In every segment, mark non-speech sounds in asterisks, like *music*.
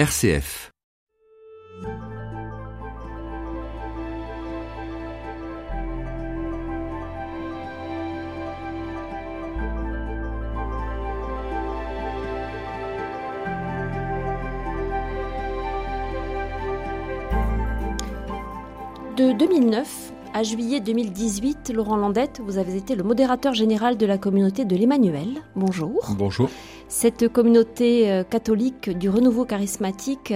RCF. De 2009 à juillet 2018, Laurent Landette, vous avez été le modérateur général de la communauté de l'Emmanuel. Bonjour. Bonjour. Cette communauté euh, catholique du renouveau charismatique,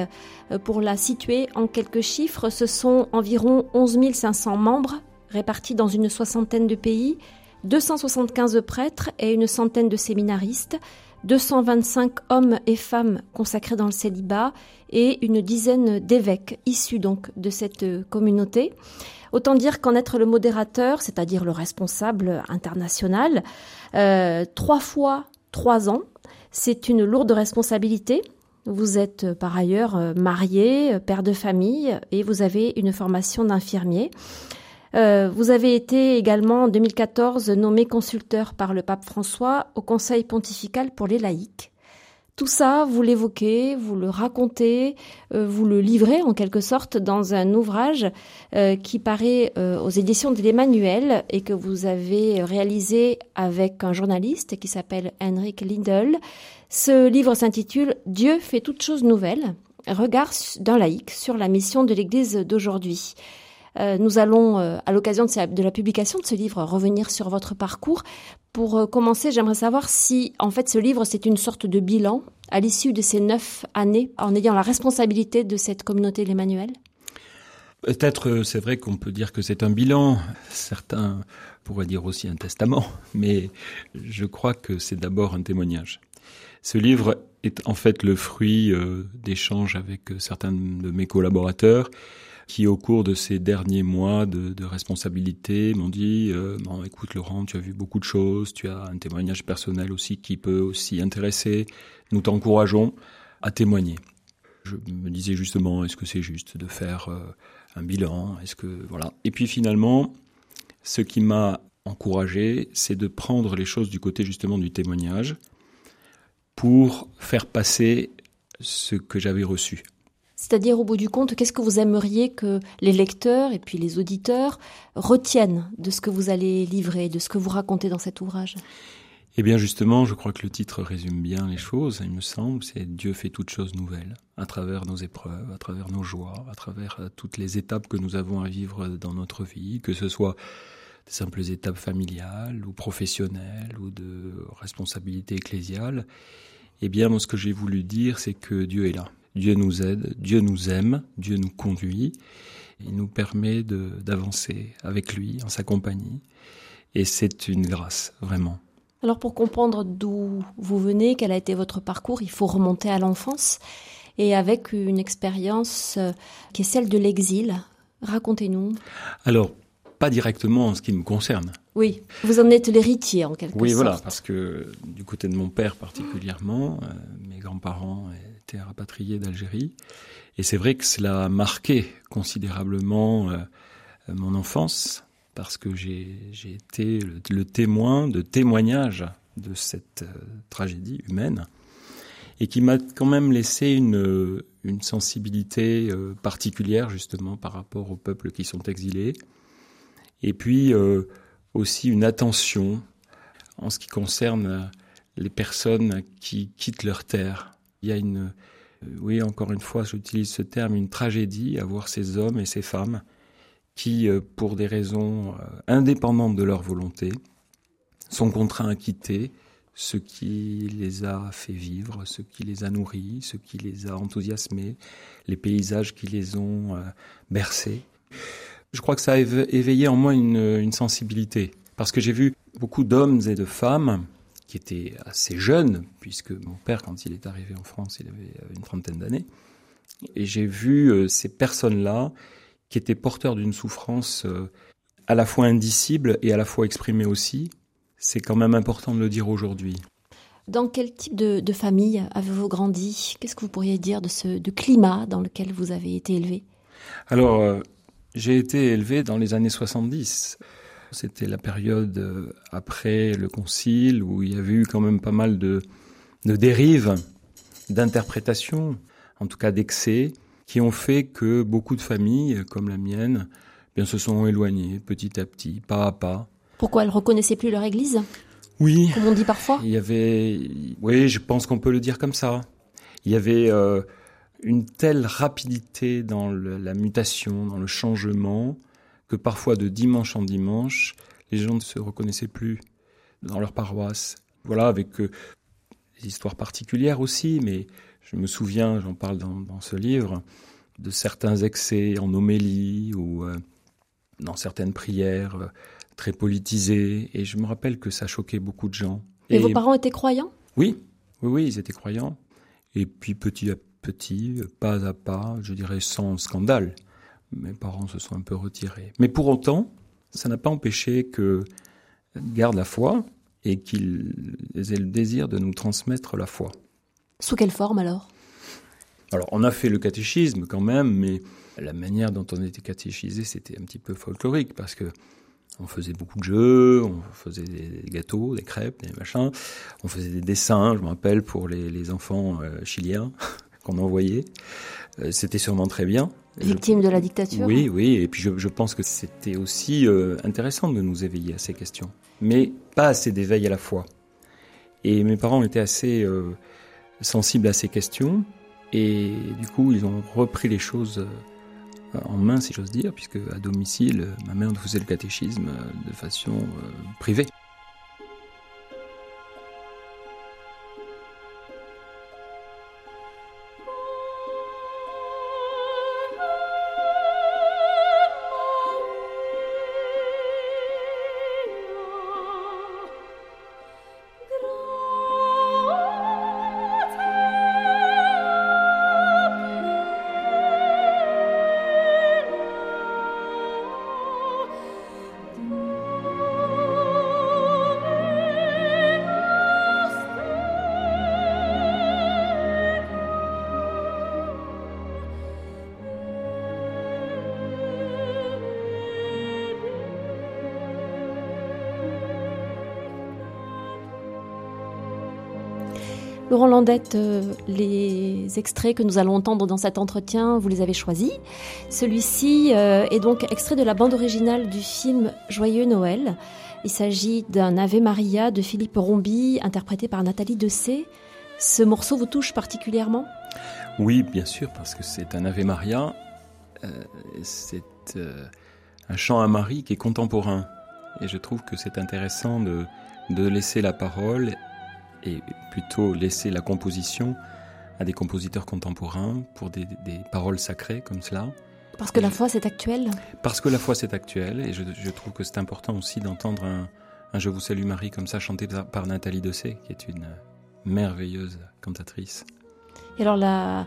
euh, pour la situer en quelques chiffres, ce sont environ 11 500 membres répartis dans une soixantaine de pays, 275 prêtres et une centaine de séminaristes, 225 hommes et femmes consacrés dans le célibat et une dizaine d'évêques issus donc de cette communauté. Autant dire qu'en être le modérateur, c'est-à-dire le responsable international, euh, trois fois trois ans, c'est une lourde responsabilité. Vous êtes euh, par ailleurs euh, marié, père de famille et vous avez une formation d'infirmier. vous avez été également en 2014 nommé consulteur par le pape François au Conseil pontifical pour les laïcs. Tout ça, vous l'évoquez, vous le racontez, euh, vous le livrez en quelque sorte dans un ouvrage euh, qui paraît euh, aux éditions de l'Emmanuel et que vous avez réalisé avec un journaliste qui s'appelle Henrik Lindel. Ce livre s'intitule Dieu fait toutes choses nouvelles, regard d'un laïc sur la mission de l'Église d'aujourd'hui. Euh, nous allons, euh, à l'occasion de, la publication de ce livre, revenir sur votre parcours. Pour euh, commencer, j'aimerais savoir si, en fait, ce livre, c'est une sorte de bilan à l'issue de ces neuf années, en ayant la responsabilité de cette communauté l'Emmanuel. Peut-être, c'est vrai qu'on peut dire que c'est un bilan. Certains pourraient dire aussi un testament, *laughs* mais je crois que c'est d'abord un témoignage. Ce livre est en fait le fruit d'échanges avec certains de mes collaborateurs qui au cours de ces derniers mois de, responsabilité m'ont dit euh, écoute Laurent, tu as vu beaucoup de choses, tu as un témoignage personnel aussi qui peut aussi intéresser. Nous t'encourageons à témoigner. Je me disais justement, est-ce que c'est juste de faire euh, un bilan? Est-ce que voilà Et puis finalement, ce qui m'a encouragé, c'est de prendre les choses du côté justement du témoignage pour faire passer ce que j'avais reçu. C'est-à-dire, au bout du compte, qu'est-ce que vous aimeriez que les lecteurs et puis les auditeurs retiennent de ce que vous allez livrer, de ce que vous racontez dans cet ouvrage? Eh bien, justement, je crois que le titre résume bien les choses, il me semble. C'est Dieu fait toutes choses nouvelles, à travers nos épreuves, à travers nos joies, à travers euh, toutes les étapes que nous avons à vivre dans notre vie, que ce soit de simples étapes familiales ou professionnelles ou de responsabilité ecclésiale. Eh bien, moi, ce que j'ai voulu dire, c'est que Dieu est là. Dieu nous aide, Dieu nous aime, Dieu nous conduit, il nous permet d'avancer avec lui, en sa compagnie, et c'est une grâce, vraiment. Alors pour comprendre d'où vous venez, quel a été votre parcours, il faut remonter à l'enfance, et avec une expérience euh, qui est celle de l'exil. Racontez-nous. Alors, pas directement en ce qui me concerne. Oui, vous en êtes l'héritier en quelque sorte. Oui, voilà, parce que du côté de mon père particulièrement, euh, mes grands-parents rapatrié d'Algérie. Et c'est vrai que cela a marqué considérablement euh, mon enfance, parce que j'ai été le, témoin de témoignages de cette euh, tragédie humaine, et qui m'a quand même laissé une, sensibilité euh, particulière justement par rapport aux peuples qui sont exilés, et puis aussi une attention en ce qui concerne les personnes qui quittent leur terre il y a une, euh, oui, encore une fois, j'utilise ce terme, une tragédie à voir ces hommes et ces femmes qui, euh, pour des raisons euh, indépendantes de leur volonté, sont contraints à quitter ce qui les a fait vivre, ce qui les a nourris, ce qui les a enthousiasmés, les paysages qui les ont bercés. Je crois que ça a éveillé en moi une, une sensibilité, parce que j'ai vu beaucoup d'hommes et de femmes qui était assez jeune, puisque mon père, quand il est arrivé en France, il avait une trentaine d'années. Et j'ai vu euh, ces personnes-là qui étaient porteurs d'une souffrance euh, à la fois indicible et à la fois exprimée aussi. C'est quand même important de le dire aujourd'hui. Dans quel type de, famille avez-vous grandi? Qu'est-ce que vous pourriez dire de ce de climat dans lequel vous avez été élevé? Alors, euh, j'ai été élevé dans les années 70. C'était la période euh, après le concile où il y avait eu quand même pas mal de, dérives d'interprétation en tout cas d'excès, qui ont fait que beaucoup de familles, comme la mienne, bien, se sont éloignées petit à petit, pas à pas. Pourquoi elles reconnaissaient plus leur église? Oui. Comme on dit parfois Il y avait, oui, je pense qu'on peut le dire comme ça. Il y avait euh, une telle rapidité dans le, la mutation, dans le changement, que parfois de dimanche en dimanche, les gens ne se reconnaissaient plus dans leur paroisse. Voilà, avec euh, des histoires particulières aussi, mais je me souviens, j'en parle dans, dans, ce livre, de certains excès en homélie ou euh, dans certaines prières euh, très politisées. Et je me rappelle que ça choquait beaucoup de gens. Et, et vos parents étaient croyants? Oui, oui, oui, ils étaient croyants. Et puis petit à petit, pas à pas, je dirais sans scandale, mes parents se sont un peu retirés. Mais pour autant, ça n'a pas empêché que gardent la foi et qu'ils aient le désir de nous transmettre la foi. Sous quelle forme alors? Alors, on a fait le catéchisme quand même, mais la manière dont on était catéchisé, c'était un petit peu folklorique parce que on faisait beaucoup de jeux, on faisait des gâteaux, des crêpes, des machins, on faisait des dessins, je me rappelle, pour les, les enfants euh, chiliens *laughs* qu'on envoyait. Euh, c'était sûrement très bien. Victime de la dictature Oui, oui, et puis je, je pense que c'était aussi euh, intéressant de nous éveiller à ces questions, mais pas assez d'éveil à la fois. Et mes parents étaient assez euh, sensibles à ces questions, et du coup, ils ont repris les choses euh, en main, si j'ose dire, puisque à domicile, ma mère nous faisait le catéchisme de façon euh, privée. Laurent Landette, euh, les extraits que nous allons entendre dans cet entretien, vous les avez choisis. Celui-ci euh, est donc extrait de la bande originale du film Joyeux Noël. Il s'agit d'un Ave Maria de Philippe Rombi, interprété par Nathalie Dessay. Ce morceau vous touche particulièrement? Oui, bien sûr, parce que c'est un Ave Maria. Euh, c'est un chant à Marie qui est contemporain. Et je trouve que c'est intéressant de, de laisser la parole et plutôt laisser la composition à des compositeurs contemporains pour des, des paroles sacrées comme cela. Parce que la foi c'est actuel? Parce que la foi c'est actuel et je, je, trouve que c'est important aussi d'entendre un, un, Je vous salue Marie comme ça chanté par Nathalie Dessay qui est une merveilleuse cantatrice. Et alors la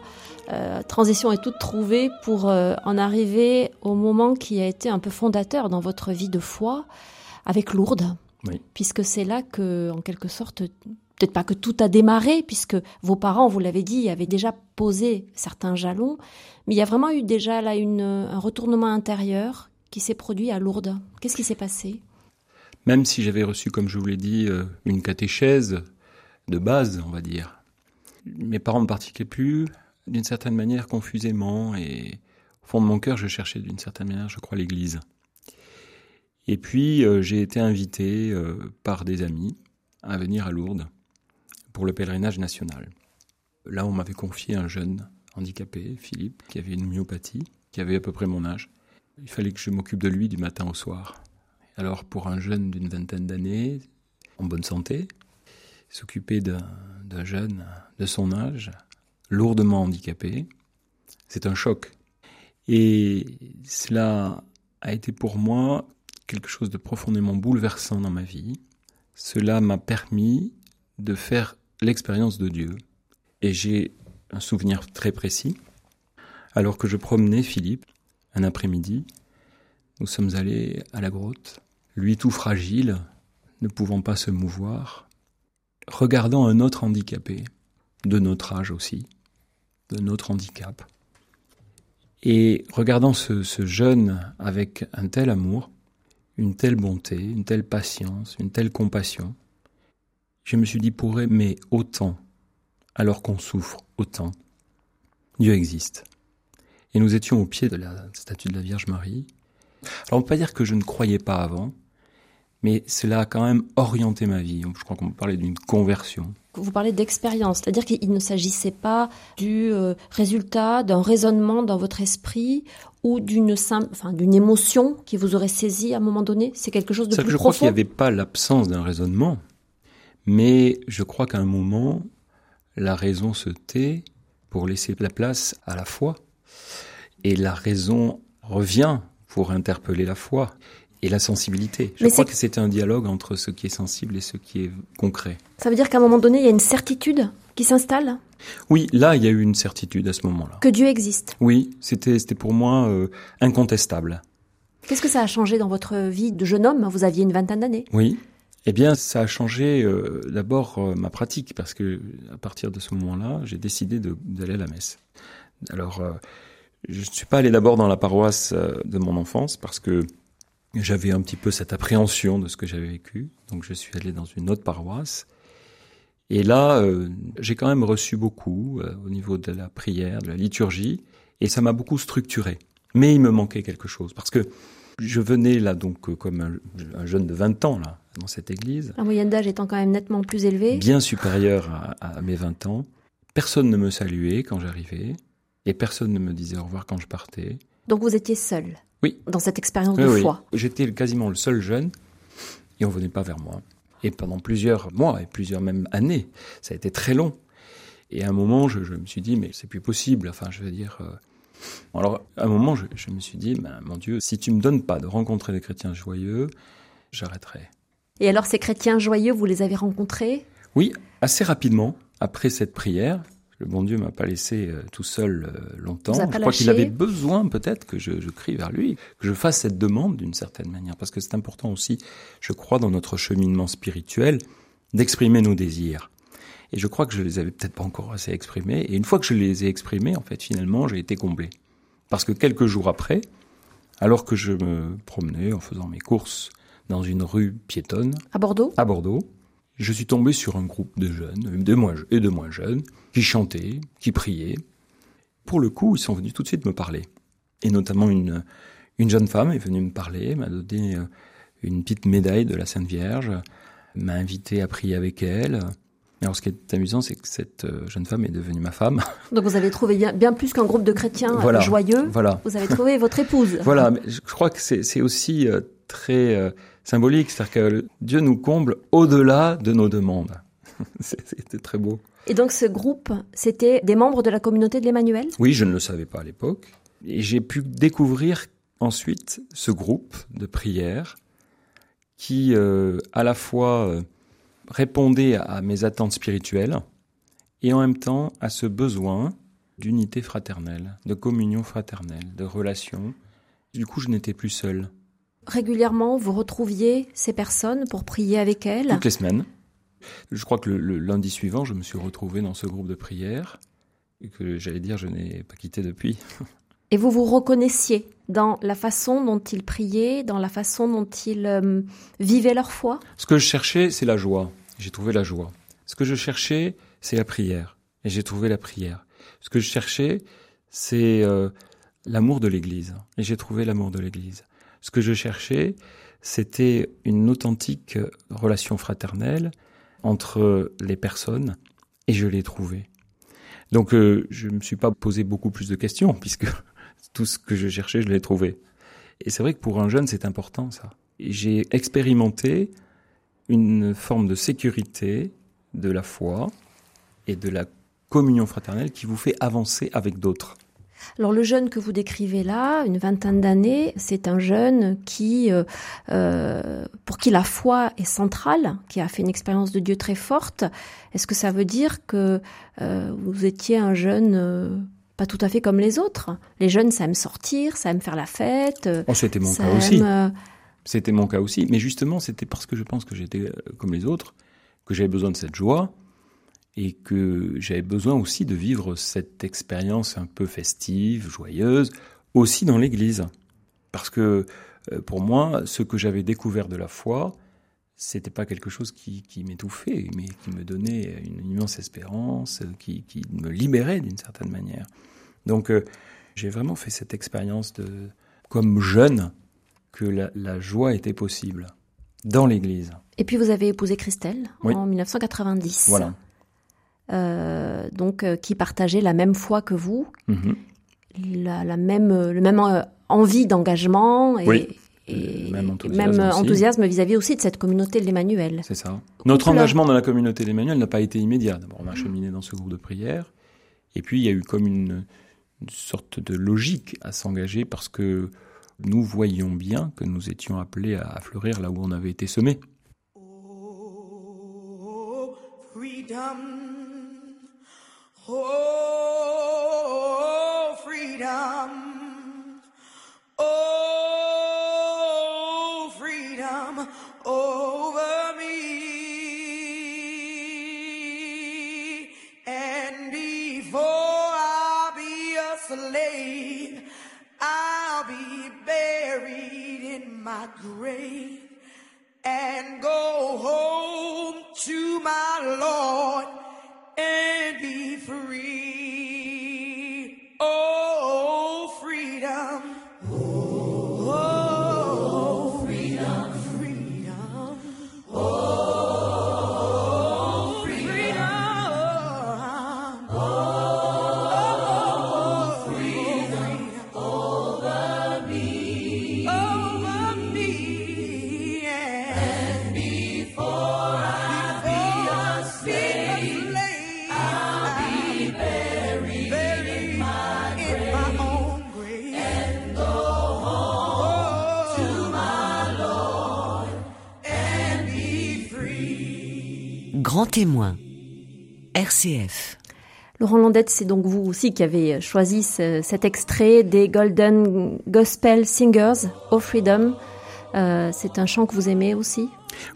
euh, transition est toute trouvée pour euh, en arriver au moment qui a été un peu fondateur dans votre vie de foi avec Lourdes. Oui. Puisque c'est là que, en quelque sorte, peut-être pas que tout a démarré, puisque vos parents, vous l'avez dit, avaient déjà posé certains jalons, mais il y a vraiment eu déjà là une, un retournement intérieur qui s'est produit à Lourdes. Qu'est-ce qui s'est passé? Même si j'avais reçu, comme je vous l'ai dit, euh, une catéchèse de base, on va dire, mes parents ne pratiquaient plus d'une certaine manière confusément, et au fond de mon cœur, je cherchais d'une certaine manière, je crois, l'Église. Et puis, euh, j'ai été invité euh, par des amis à venir à Lourdes pour le pèlerinage national. Là, on m'avait confié un jeune handicapé, Philippe, qui avait une myopathie, qui avait à peu près mon âge. Il fallait que je m'occupe de lui du matin au soir. Alors, pour un jeune d'une vingtaine d'années, en bonne santé, s'occuper d'un jeune de son âge, lourdement handicapé, c'est un choc. Et cela a été pour moi quelque chose de profondément bouleversant dans ma vie. Cela m'a permis de faire l'expérience de Dieu. Et j'ai un souvenir très précis. Alors que je promenais Philippe, un après-midi, nous sommes allés à la grotte, lui tout fragile, ne pouvant pas se mouvoir, regardant un autre handicapé, de notre âge aussi, de notre handicap, et regardant ce, jeune avec un tel amour, une telle bonté, une telle patience, une telle compassion, je me suis dit pour aimer autant, alors qu'on souffre autant, Dieu existe. Et nous étions au pied de la statue de la Vierge Marie. Alors on peut pas dire que je ne croyais pas avant, mais cela a quand même orienté ma vie. Je crois qu'on peut parler d'une conversion. Vous parlez d'expérience, c'est-à-dire qu'il ne s'agissait pas du euh, résultat d'un raisonnement dans votre esprit ou d'une enfin, d'une émotion qui vous aurait saisi à un moment donné? C'est quelque chose de plus que je crois qu'il n'y avait pas l'absence d'un raisonnement, mais je crois qu'à un moment, la raison se tait pour laisser la place à la foi, et la raison revient pour interpeller la foi et la sensibilité. Je crois que c'est un dialogue entre ce qui est sensible et ce qui est concret. Ça veut dire qu'à un moment donné, il y a une certitude qui s'installe? Oui, là, il y a eu une certitude à ce moment-là. Que Dieu existe Oui, c'était pour moi euh, incontestable. Qu'est-ce que ça a changé dans votre vie de jeune homme? Vous aviez une vingtaine d'années. Oui. Eh bien, ça a changé euh, d'abord euh, ma pratique parce que à partir de ce moment-là, j'ai décidé d'aller à la messe. Alors, je ne suis pas allé d'abord dans la paroisse de mon enfance parce que j'avais un petit peu cette appréhension de ce que j'avais vécu, donc je suis allé dans une autre paroisse. Et là, euh, j'ai quand même reçu beaucoup euh, au niveau de la prière, de la liturgie, et ça m'a beaucoup structuré. Mais il me manquait quelque chose, parce que je venais là donc euh, comme un, jeune de 20 ans là dans cette église. La moyenne d'âge étant quand même nettement plus élevée. Bien supérieure à, à mes 20 ans. Personne ne me saluait quand j'arrivais, et personne ne me disait au revoir quand je partais. Donc vous étiez seul oui. Dans cette expérience de foi. J'étais quasiment le seul jeune et on venait pas vers moi. Et pendant plusieurs mois et plusieurs même années, ça a été très long. Et à un moment, je, me suis dit, mais c'est plus possible. Enfin, je veux dire. Euh, alors, à un moment, je, me suis dit, ben, mon Dieu, si tu me donnes pas de rencontrer des chrétiens joyeux, j'arrêterai. Et alors, ces chrétiens joyeux, vous les avez rencontrés? Oui, assez rapidement après cette prière le bon Dieu m'a pas laissé euh, tout seul euh, longtemps. Je crois qu'il avait besoin peut-être que je, je, crie vers lui, que je fasse cette demande d'une certaine manière, parce que c'est important aussi, je crois, dans notre cheminement spirituel, d'exprimer nos désirs. Et je crois que je les avais peut-être pas encore assez exprimés. Et une fois que je les ai exprimés, en fait, finalement, j'ai été comblé. Parce que quelques jours après, alors que je me promenais en faisant mes courses dans une rue piétonne. À Bordeaux? À Bordeaux je suis tombé sur un groupe de jeunes, de moins et de moins jeunes, qui chantaient, qui priaient. Pour le coup, ils sont venus tout de suite me parler. Et notamment une, une jeune femme est venue me parler, m'a donné euh, une petite médaille de la Sainte Vierge, m'a invité à prier avec elle. Alors ce qui est amusant, c'est que cette euh, jeune femme est devenue ma femme. *laughs* Donc vous avez trouvé bien, plus qu'un groupe de chrétiens voilà, joyeux. Voilà. Vous avez trouvé votre épouse. *laughs* Voilà, je crois que c'est aussi euh, très symbolique, c'est-à-dire que Dieu nous comble au-delà de nos demandes. *laughs* C'était très beau. Et donc ce groupe, c'était des membres de la communauté de l'Emmanuel? Oui, je ne le savais pas à l'époque. Et j'ai pu découvrir ensuite ce groupe de prière qui, euh, à la fois, euh, répondait à mes attentes spirituelles et en même temps à ce besoin d'unité fraternelle, de communion fraternelle, de relation. Du coup, je n'étais plus seul régulièrement vous retrouviez ces personnes pour prier avec elles? Toutes les semaines. Je crois que le, lundi suivant, je me suis retrouvé dans ce groupe de prière et que j'allais dire je n'ai pas quitté depuis. *laughs* Et vous vous reconnaissiez dans la façon dont ils priaient, dans la façon dont ils euh, vivaient leur foi? Ce que je cherchais, c'est la joie. J'ai trouvé la joie. Ce que je cherchais, c'est la prière. Et j'ai trouvé la prière. Ce que je cherchais, c'est euh, l'amour de l'Église. Et j'ai trouvé l'amour de l'Église. Ce que je cherchais, c'était une authentique relation fraternelle entre les personnes et je l'ai trouvée. Donc euh, je ne me suis pas posé beaucoup plus de questions *laughs* puisque tout ce que je cherchais, je l'ai trouvé. Et c'est vrai que pour un jeune, c'est important ça. J'ai expérimenté une forme de sécurité de la foi et de la communion fraternelle qui vous fait avancer avec d'autres. Alors le jeune que vous décrivez là, une vingtaine d'années, c'est un jeune qui, euh, euh, pour qui la foi est centrale, qui a fait une expérience de Dieu très forte. Est-ce que ça veut dire que euh, vous étiez un jeune pas tout à fait comme les autres? Les jeunes, ça aime sortir, ça aime faire la fête. Oh, c'était mon cas aussi. C'était mon cas aussi. Mais justement, c'était parce que je pense que j'étais comme les autres, que j'avais besoin de cette joie et que j'avais besoin aussi de vivre cette expérience un peu festive, joyeuse, aussi dans l'Église. Parce que euh, pour moi, ce que j'avais découvert de la foi, c'était pas quelque chose qui, qui m'étouffait, mais qui me donnait une immense espérance, qui, qui me libérait d'une certaine manière. Donc euh, j'ai vraiment fait cette expérience de, comme jeune, que la, joie était possible dans l'Église. Et puis vous avez épousé Christelle en 1990. Voilà. Euh, donc euh, qui partageait la même foi que vous, mhm. la, même, le même envie d'engagement et, et même enthousiasme, vis-à-vis aussi de cette communauté de l'Emmanuel. C'est ça. Notre engagement dans la communauté de l'Emmanuel n'a pas été immédiat. D'abord, on a cheminé dans ce groupe de prière, et puis il y a eu comme une, sorte de logique à s'engager parce que nous voyions bien que nous étions appelés à, fleurir là où on avait été semés. Oh, freedom. Oh, freedom. grave témoin, RCF. Laurent Landette, c'est donc vous aussi qui avez choisi cet extrait des Golden Gospel Singers, Oh Freedom. Euh, c'est un chant que vous aimez aussi?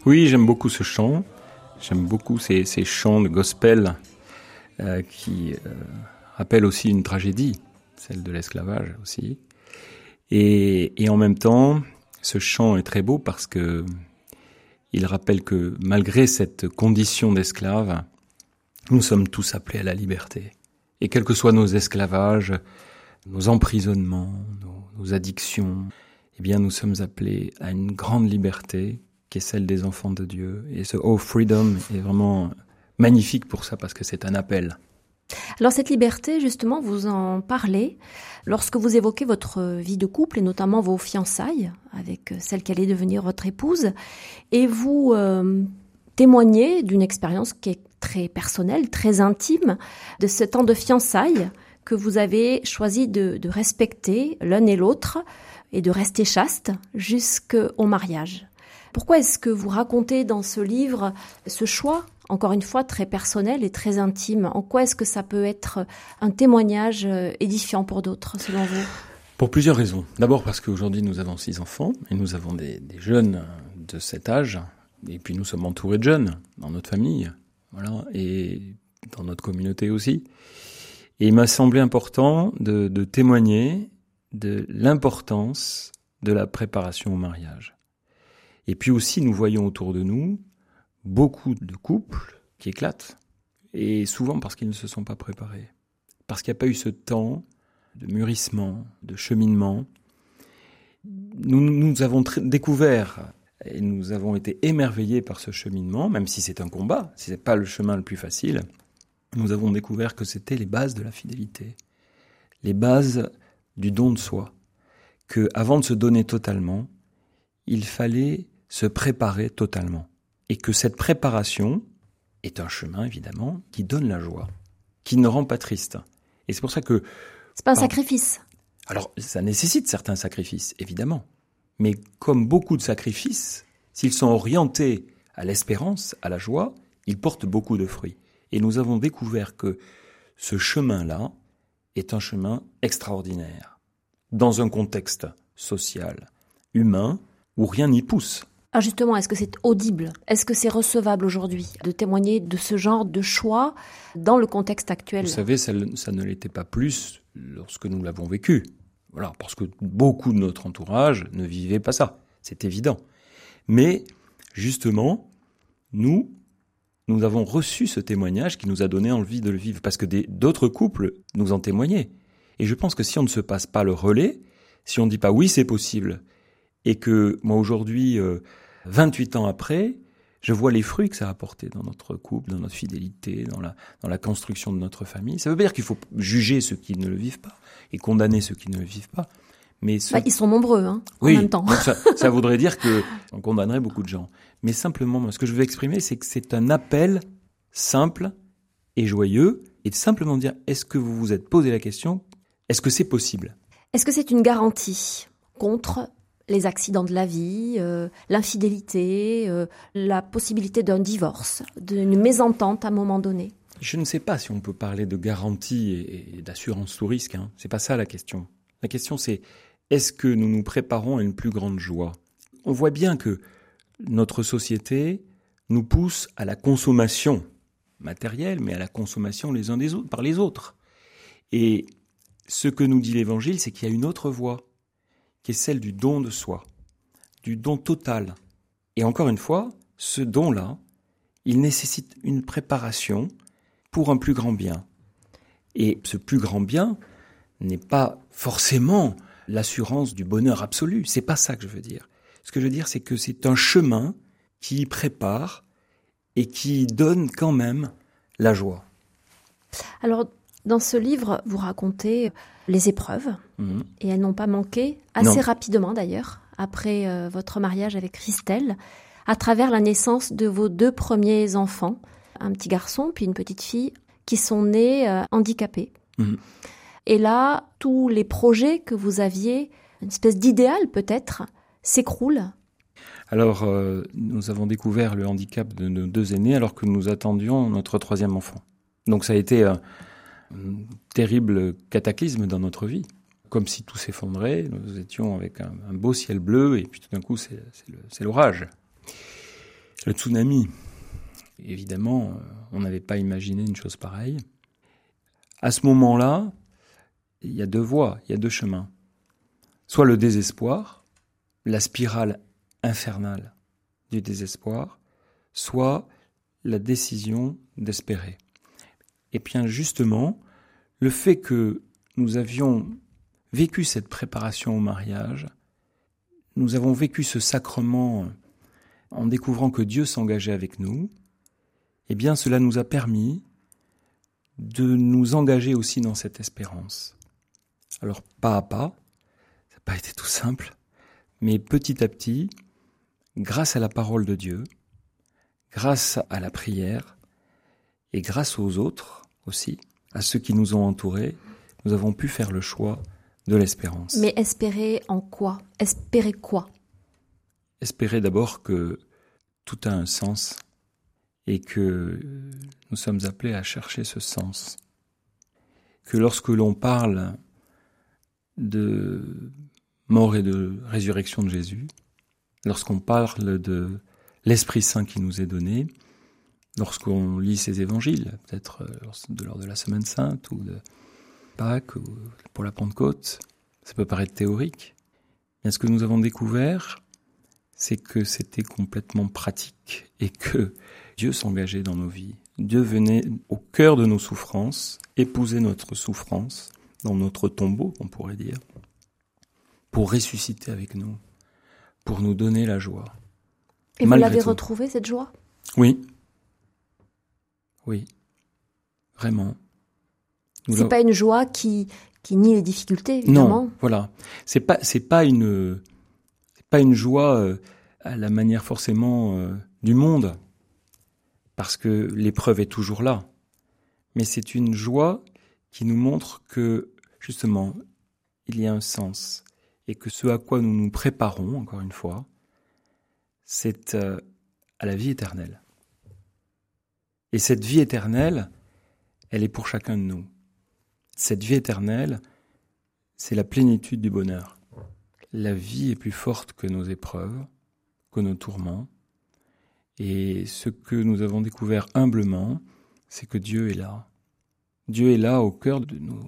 Oui, j'aime beaucoup ce chant. J'aime beaucoup ces, chants de gospel euh, qui euh, rappellent aussi une tragédie, celle de l'esclavage aussi. Et, et en même temps, ce chant est très beau parce que il rappelle que malgré cette condition d'esclave, nous sommes tous appelés à la liberté. Et quels que soient nos esclavages, nos emprisonnements, nos, addictions, eh bien nous sommes appelés à une grande liberté qui est celle des enfants de Dieu. Et ce Oh Freedom est vraiment magnifique pour ça parce que c'est un appel. Alors cette liberté, justement, vous en parlez lorsque vous évoquez votre vie de couple et notamment vos fiançailles avec celle qui allait devenir votre épouse, et vous euh, témoignez d'une expérience qui est très personnelle, très intime, de ce temps de fiançailles que vous avez choisi de, de respecter l'un et l'autre et de rester chaste jusqu'au mariage. Pourquoi est-ce que vous racontez dans ce livre ce choix encore une fois, très personnel et très intime. En quoi est-ce que ça peut être un témoignage euh, édifiant pour d'autres, selon vous? Pour plusieurs raisons. D'abord parce qu'aujourd'hui, nous avons six enfants et nous avons des, jeunes de cet âge. Et puis, nous sommes entourés de jeunes dans notre famille, voilà, et dans notre communauté aussi. Et il m'a semblé important de, de témoigner de l'importance de la préparation au mariage. Et puis aussi, nous voyons autour de nous beaucoup de couples qui éclatent, et souvent parce qu'ils ne se sont pas préparés, parce qu'il n'y a pas eu ce temps de mûrissement, de cheminement. Nous, nous avons découvert et nous avons été émerveillés par ce cheminement, même si c'est un combat, si ce n'est pas le chemin le plus facile. Nous avons découvert que c'était les bases de la fidélité, les bases du don de soi, que avant de se donner totalement, il fallait se préparer totalement et que cette préparation est un chemin, évidemment, qui donne la joie, qui ne rend pas triste. Et c'est pour ça que... C'est pas un sacrifice. Alors, ça nécessite certains sacrifices, évidemment. Mais comme beaucoup de sacrifices, s'ils sont orientés à l'espérance, à la joie, ils portent beaucoup de fruits. Et nous avons découvert que ce chemin-là est un chemin extraordinaire, dans un contexte social, humain, où rien n'y pousse. Ah justement, est-ce que c'est audible? Est-ce que c'est recevable aujourd'hui de témoigner de ce genre de choix dans le contexte actuel? Vous savez, ça, ne l'était pas plus lorsque nous l'avons vécu. Voilà, parce que beaucoup de notre entourage ne vivait pas ça. C'est évident. Mais justement, nous, nous avons reçu ce témoignage qui nous a donné envie de le vivre, parce que d'autres couples nous en témoignaient. Et je pense que si on ne se passe pas le relais, si on ne dit pas oui, c'est possible, et que moi aujourd'hui, 28 euh, ans après, je vois les fruits que ça a apporté dans notre couple, dans notre fidélité, dans la, dans la construction de notre famille. Ça veut pas dire qu'il faut juger ceux qui ne le vivent pas et condamner ceux qui ne le vivent pas. Mais bah, ils sont nombreux, hein, en même temps. ça, *laughs* ça, voudrait dire que on condamnerait beaucoup de gens. Mais simplement, ce que je veux exprimer, c'est que c'est un appel simple et joyeux, et de simplement dire est-ce que vous vous êtes posé la question? Est-ce que c'est possible? Est-ce que c'est une garantie contre les accidents de la vie, euh, l'infidélité, euh, la possibilité d'un divorce, d'une mésentente à un moment donné Je ne sais pas si on peut parler de garantie et, d'assurance sous risque. Hein. C'est pas ça la question. La question c'est est-ce que nous nous préparons à une plus grande joie? On voit bien que notre société nous pousse à la consommation matérielle, mais à la consommation les uns des autres, par les autres. Et ce que nous dit l'Évangile, c'est qu'il y a une autre voie, qui est celle du don de soi, du don total. Et encore une fois, ce don-là, il nécessite une préparation pour un plus grand bien. Et ce plus grand bien n'est pas forcément l'assurance du bonheur absolu. C'est pas ça que je veux dire. Ce que je veux dire, c'est que c'est un chemin qui prépare et qui donne quand même la joie. Alors, dans ce livre, vous racontez les épreuves, mhm. et elles n'ont pas manqué, assez rapidement d'ailleurs, après euh, votre mariage avec Christelle, à travers la naissance de vos deux premiers enfants, un petit garçon puis une petite fille, qui sont nés euh, handicapés. Mhm. Et là, tous les projets que vous aviez, une espèce d'idéal peut-être, s'écroulent. Alors, euh, nous avons découvert le handicap de nos deux aînés alors que nous attendions notre troisième enfant. Donc ça a été terrible cataclysme dans notre vie. Comme si tout s'effondrait, nous étions avec un, beau ciel bleu et puis tout d'un coup c'est l'orage. Le tsunami. Évidemment, euh, on n'avait pas imaginé une chose pareille. À ce moment-là, il y a deux voies, il y a deux chemins. Soit le désespoir, la spirale infernale du désespoir, soit la décision d'espérer. Et bien justement, le fait que nous avions vécu cette préparation au mariage, nous avons vécu ce sacrement en découvrant que Dieu s'engageait avec nous, eh bien cela nous a permis de nous engager aussi dans cette espérance. Alors pas à pas, ça n'a pas été tout simple, mais petit à petit, grâce à la parole de Dieu, grâce à la prière et grâce aux autres aussi, à ceux qui nous ont entourés, nous avons pu faire le choix de l'espérance. Mais espérer en quoi? Espérer quoi? Espérer d'abord que tout a un sens et que nous sommes appelés à chercher ce sens. Que lorsque l'on parle de mort et de résurrection de Jésus, lorsqu'on parle de l'Esprit Saint qui nous est donné, lorsqu'on lit ces évangiles, peut-être euh, lors de la Semaine Sainte ou de Pâques ou pour la Pentecôte, ça peut paraître théorique. Mais ce que nous avons découvert, c'est que c'était complètement pratique et que Dieu s'engageait dans nos vies. Dieu venait au cœur de nos souffrances, épouser notre souffrance dans notre tombeau, on pourrait dire, pour ressusciter avec nous, pour nous donner la joie. Et vous l'avez retrouvée, cette joie? Oui. Oui. Vraiment. C'est pas une joie qui, qui nie les difficultés, évidemment. Non, voilà. C'est pas, c'est pas une, pas une joie euh, à la manière forcément euh, du monde, parce que l'épreuve est toujours là. Mais c'est une joie qui nous montre que, justement, il y a un sens et que ce à quoi nous nous préparons, encore une fois, c'est euh, à la vie éternelle. Et cette vie éternelle, elle est pour chacun de nous. Cette vie éternelle, c'est la plénitude du bonheur. La vie est plus forte que nos épreuves, que nos tourments. Et ce que nous avons découvert humblement, c'est que Dieu est là. Dieu est là au cœur de nos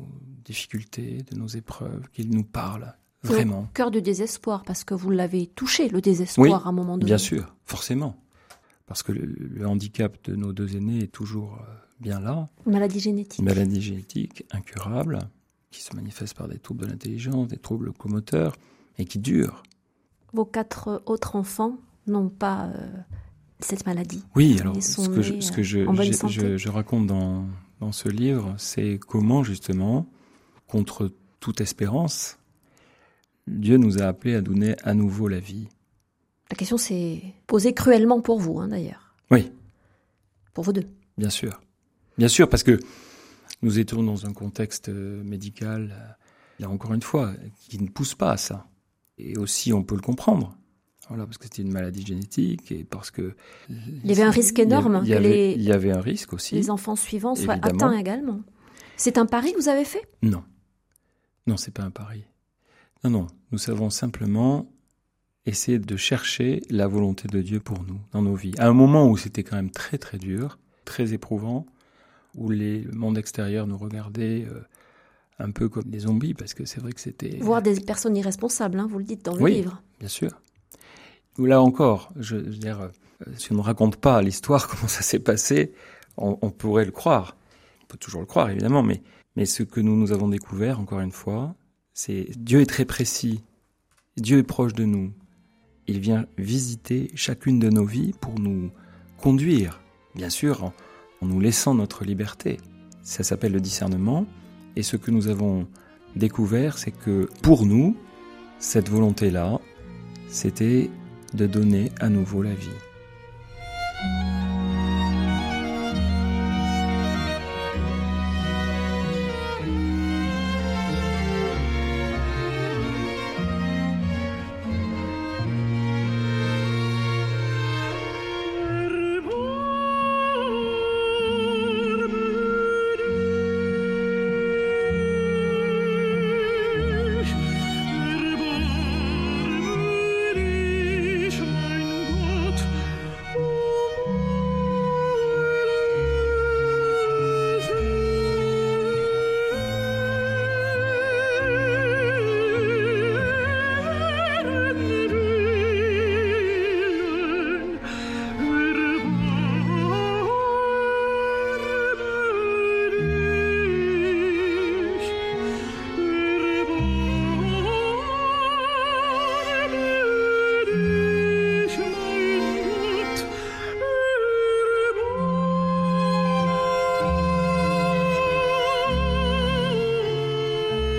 difficultés, de nos épreuves, qu'il nous parle, Vraiment. Au cœur du désespoir, parce que vous l'avez touché, le désespoir, à un moment donné. Bien sûr, forcément. Parce que le, handicap de nos deux aînés est toujours euh, bien là. Une maladie génétique. Une maladie génétique, incurable, qui se manifestent par des troubles de l'intelligence, des troubles locomoteurs, et qui durent. Vos quatre autres enfants n'ont pas euh, cette maladie. Oui, alors ce que, je, ce que je, je, je, raconte dans, dans ce livre, c'est comment justement, contre toute espérance, Dieu nous a appelés à donner à nouveau la vie. La question s'est posée cruellement pour vous, hein, d'ailleurs. Oui. Pour vous deux. Bien sûr. Bien sûr, parce que nous étions dans un contexte euh, médical, euh, là encore une fois, qui ne pousse pas à ça. Et aussi, on peut le comprendre. Voilà, parce que c'était une maladie génétique et parce que. Il y avait un risque énorme il y avait, les, il y avait un risque aussi. Les enfants suivants soient atteints également. C'est un pari que vous avez fait? Non. Non, c'est pas un pari. Non, non. Nous savons simplement essayer de chercher la volonté de Dieu pour nous, dans nos vies. À un moment où c'était quand même très, très dur, très éprouvant, où les, le monde extérieur nous regardait euh, un peu comme des zombies, parce que c'est vrai que c'était... Voir des personnes irresponsables, hein, vous le dites dans le oui, livre. bien sûr. Là encore, je, veux dire, euh, si on ne raconte pas l'histoire, *laughs* comment ça s'est passé, on, on, pourrait le croire. On peut toujours le croire, évidemment, mais, mais ce que nous, nous avons découvert, encore une fois, c'est Dieu est très précis. Dieu est proche de nous. Il vient visiter chacune de nos vies pour nous conduire, bien sûr, en, nous laissant notre liberté. Ça s'appelle le discernement. Et ce que nous avons découvert, c'est que pour nous, cette volonté-là, c'était de donner à nouveau la vie.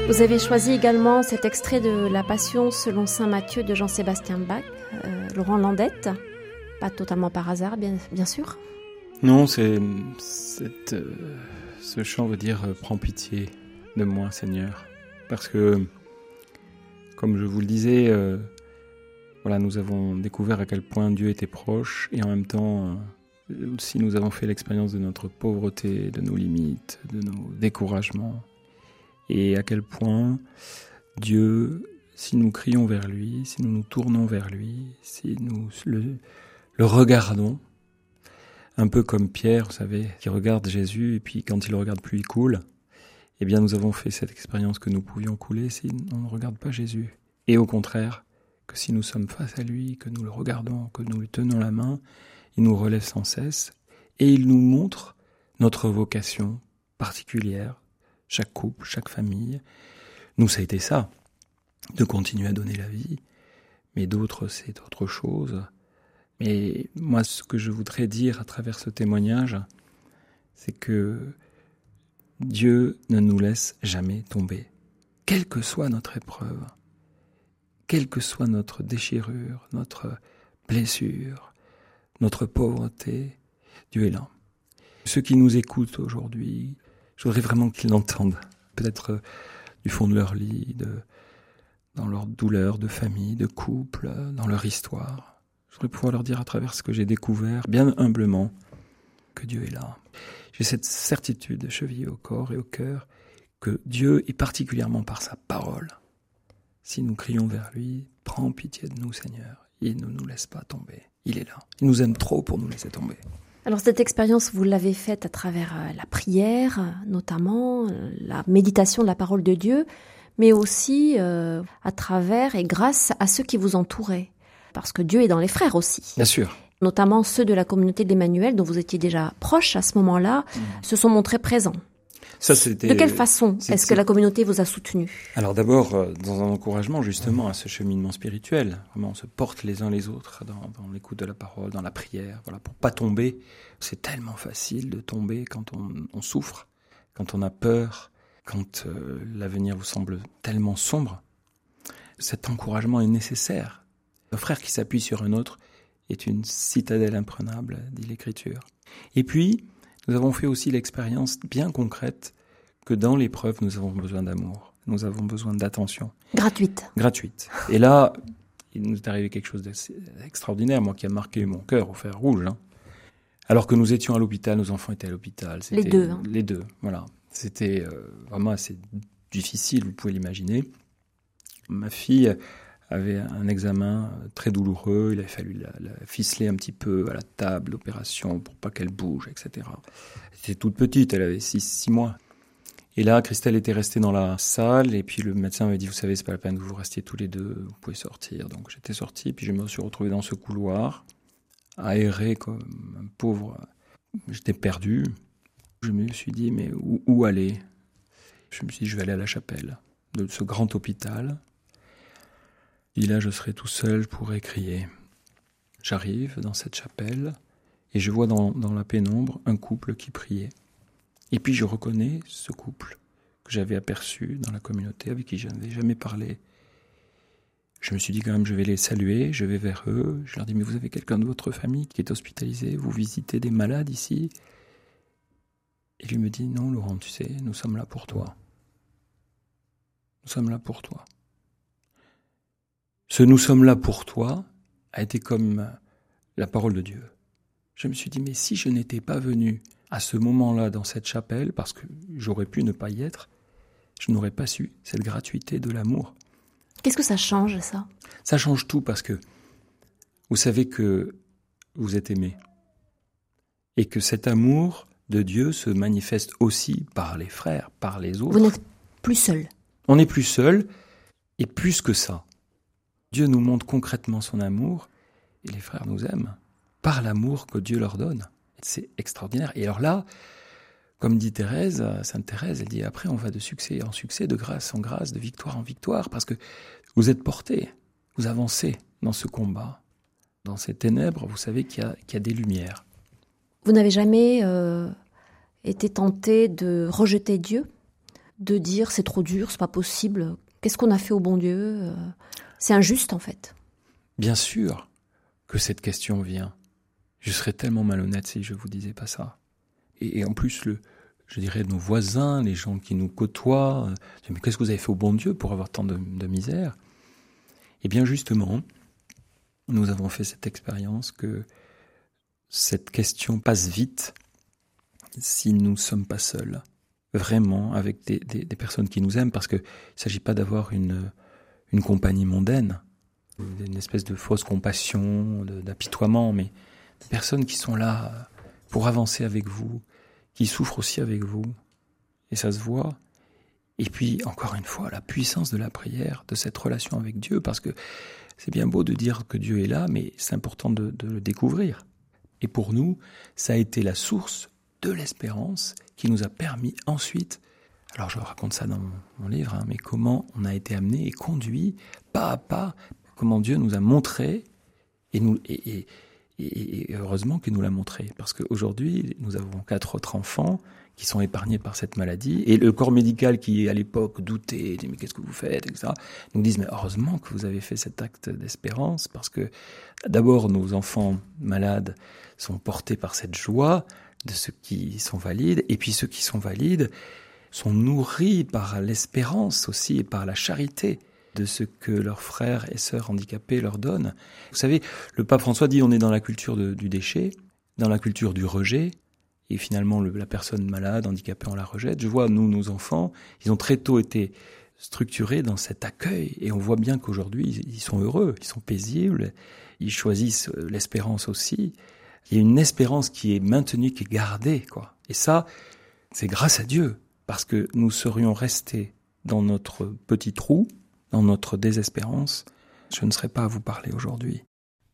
Vous avez choisi également cet extrait de La Passion selon Saint Matthieu de Jean-Sébastien Bach, euh, Laurent Landette, pas totalement par hasard, bien, sûr. Non, c'est euh, ce chant veut dire euh, prends pitié de moi, Seigneur, parce que, comme je vous le disais, voilà, nous avons découvert à quel point Dieu était proche et en même temps aussi nous avons fait l'expérience de notre pauvreté, de nos limites, de nos découragements et à quel point Dieu, si nous crions vers lui, si nous nous tournons vers lui, si nous le, le regardons, un peu comme Pierre, vous savez, qui regarde Jésus et puis quand il le regarde plus, il coule. Eh bien, nous avons fait cette expérience que nous pouvions couler si on ne regarde pas Jésus. Et au contraire, que si nous sommes face à lui, que nous le regardons, que nous lui tenons la main, il nous relève sans cesse et il nous montre notre vocation particulière, chaque couple, chaque famille. Nous, ça a été ça, de continuer à donner la vie, mais d'autres, c'est autre chose. Mais moi, ce que je voudrais dire à travers ce témoignage, c'est que Dieu ne nous laisse jamais tomber, quelle que soit notre épreuve, quelle que soit notre déchirure, notre blessure, notre pauvreté, Dieu est là. Ceux qui nous écoutent aujourd'hui, je voudrais vraiment qu'ils l'entendent, peut-être euh, du fond de leur lit, dans leur douleur de famille, de couple, dans leur histoire. Je voudrais pouvoir leur dire à travers ce que j'ai découvert, bien humblement, que Dieu est là. J'ai cette certitude chevillée au corps et au cœur que Dieu, et particulièrement par sa parole, si nous crions vers lui, prends pitié de nous, Seigneur. Il ne nous laisse pas tomber. Il est là. Il nous aime trop pour nous laisser tomber. Alors cette expérience, vous l'avez faite à travers euh, la prière, notamment la méditation de la parole de Dieu, mais aussi euh, à travers et grâce à ceux qui vous entouraient. Parce que Dieu est dans les frères aussi. Bien sûr. Notamment ceux de la communauté d'Emmanuel, dont vous étiez déjà proche à ce moment-là, mmh. se sont montrés présents. Ça, c'était. De quelle façon est-ce que la communauté vous a soutenu? Alors d'abord, euh, dans un encouragement justement à ce cheminement spirituel, vraiment on se porte les uns les autres dans, dans l'écoute de la parole, dans la prière, voilà, pour pas tomber. C'est tellement facile de tomber quand on, on souffre, quand on a peur, quand euh, l'avenir vous semble tellement sombre. Cet encouragement est nécessaire. Un frère qui s'appuie sur un autre est une citadelle imprenable, dit l'Écriture. Et puis, nous avons fait aussi l'expérience bien concrète que dans l'épreuve, nous avons besoin d'amour, nous avons besoin d'attention Gratuite. gratuite. Et là, il nous est arrivé quelque chose d'extraordinaire, moi qui a marqué mon cœur au fer rouge. hein. Alors que nous étions à l'hôpital, nos enfants étaient à l'hôpital. Les deux, hein. Les deux, voilà. C'était euh, vraiment assez difficile, vous pouvez l'imaginer. Ma fille avait un examen euh, très douloureux, il avait fallu la, ficeler un petit peu à la table d'opération pour pas qu'elle bouge, etc. Elle était toute petite, elle avait 6 mois. Et là, Christelle était restée dans la salle, et puis le médecin m'avait dit, vous savez, c'est pas la peine que vous restiez tous les deux, vous pouvez sortir. Donc j'étais sorti, puis je me suis retrouvé dans ce couloir, aéré comme un pauvre. J'étais perdu. Je me suis dit, mais où aller? Je me suis dit, je vais aller à la chapelle de ce grand hôpital. Et là, je serai tout seul, je pourrai. J'arrive dans cette chapelle, et je vois dans, dans la pénombre un couple qui priait. Et puis je reconnais ce couple que j'avais aperçu dans la communauté, avec qui je n'avais jamais parlé. Je me suis dit quand même, je vais les saluer, je vais vers eux, je leur dis, mais vous avez quelqu'un de votre famille qui est hospitalisé, vous visitez des malades ici? Et lui me dit, non Laurent, tu sais, nous sommes là pour toi. Nous sommes là pour toi. Ce nous sommes là pour toi a été comme la parole de Dieu. Je me suis dit, mais si je n'étais pas venu à ce moment-là dans cette chapelle, parce que j'aurais pu ne pas y être, je n'aurais pas su cette gratuité de l'amour. Qu'est-ce que ça change, ça? Ça change tout parce que vous savez que vous êtes aimé et que cet amour de Dieu se manifeste aussi par les frères, par les autres. Vous n'êtes plus seul. On n'est plus seul et plus que ça. Dieu nous montre concrètement son amour et les frères nous aiment par l'amour que Dieu leur donne. C'est extraordinaire. Et alors là, comme dit Thérèse, Sainte Thérèse, elle dit après on va de succès en succès, de grâce en grâce, de victoire en victoire, parce que vous êtes portés, vous avancez dans ce combat. Dans ces ténèbres, vous savez qu'il y, a- des lumières. Vous n'avez jamais euh, été tenté de rejeter Dieu? De dire c'est trop dur, c'est pas possible Qu'est-ce qu'on a fait au bon Dieu? C'est injuste, en fait. Bien sûr que cette question vient. Je serais tellement malhonnête si je vous disais pas ça. Et, en plus, le, je dirais nos voisins, les gens qui nous côtoient, euh, mais qu'est-ce que vous avez fait au bon Dieu pour avoir tant de, misère? Eh bien, justement, nous avons fait cette expérience que cette question passe vite si nous ne sommes pas seuls, vraiment avec des, des- des personnes qui nous aiment, parce qu'il ne s'agit pas d'avoir une, une compagnie mondaine, une espèce de fausse compassion, d'apitoiement, mais des personnes qui sont là euh, pour avancer avec vous, qui souffrent aussi avec vous, et ça se voit. Et puis, encore une fois, la puissance de la prière, de cette relation avec Dieu, parce que c'est bien beau de dire que Dieu est là, mais c'est important de, de le découvrir. Et pour nous, ça a été la source de l'espérance qui nous a permis ensuite, alors je raconte ça dans mon, livre, hein, mais comment on a été amené et conduit pas à pas, comment Dieu nous a montré, et, nous, et- et- et heureusement qu'il nous l'a montré, parce qu'aujourd'hui, nous avons quatre autres enfants qui sont épargnés par cette maladie, et le corps médical qui, à l'époque, doutait, dit, mais qu'est-ce que vous faites, etc., nous disent, mais heureusement que vous avez fait cet acte d'espérance, parce que d'abord, nos enfants malades sont portés par cette joie de ceux qui sont valides, et puis ceux qui sont valides sont nourris par l'espérance aussi et par la charité de ce que leurs frères et sœurs handicapés leur donnent. Vous savez, le pape François dit on est dans la culture du déchet, dans la culture du rejet, et finalement le- la personne malade, handicapée, on la rejette. Je vois, nous, nos enfants, ils ont très tôt été structurés dans cet accueil, et on voit bien qu'aujourd'hui, ils- ils sont heureux, ils sont paisibles, ils choisissent euh, l'espérance aussi. Il y a une espérance qui est maintenue, qui est gardée, quoi. Et ça, c'est grâce à Dieu, parce que nous serions restés dans notre petit trou, dans notre désespérance, je ne serais pas à vous parler aujourd'hui.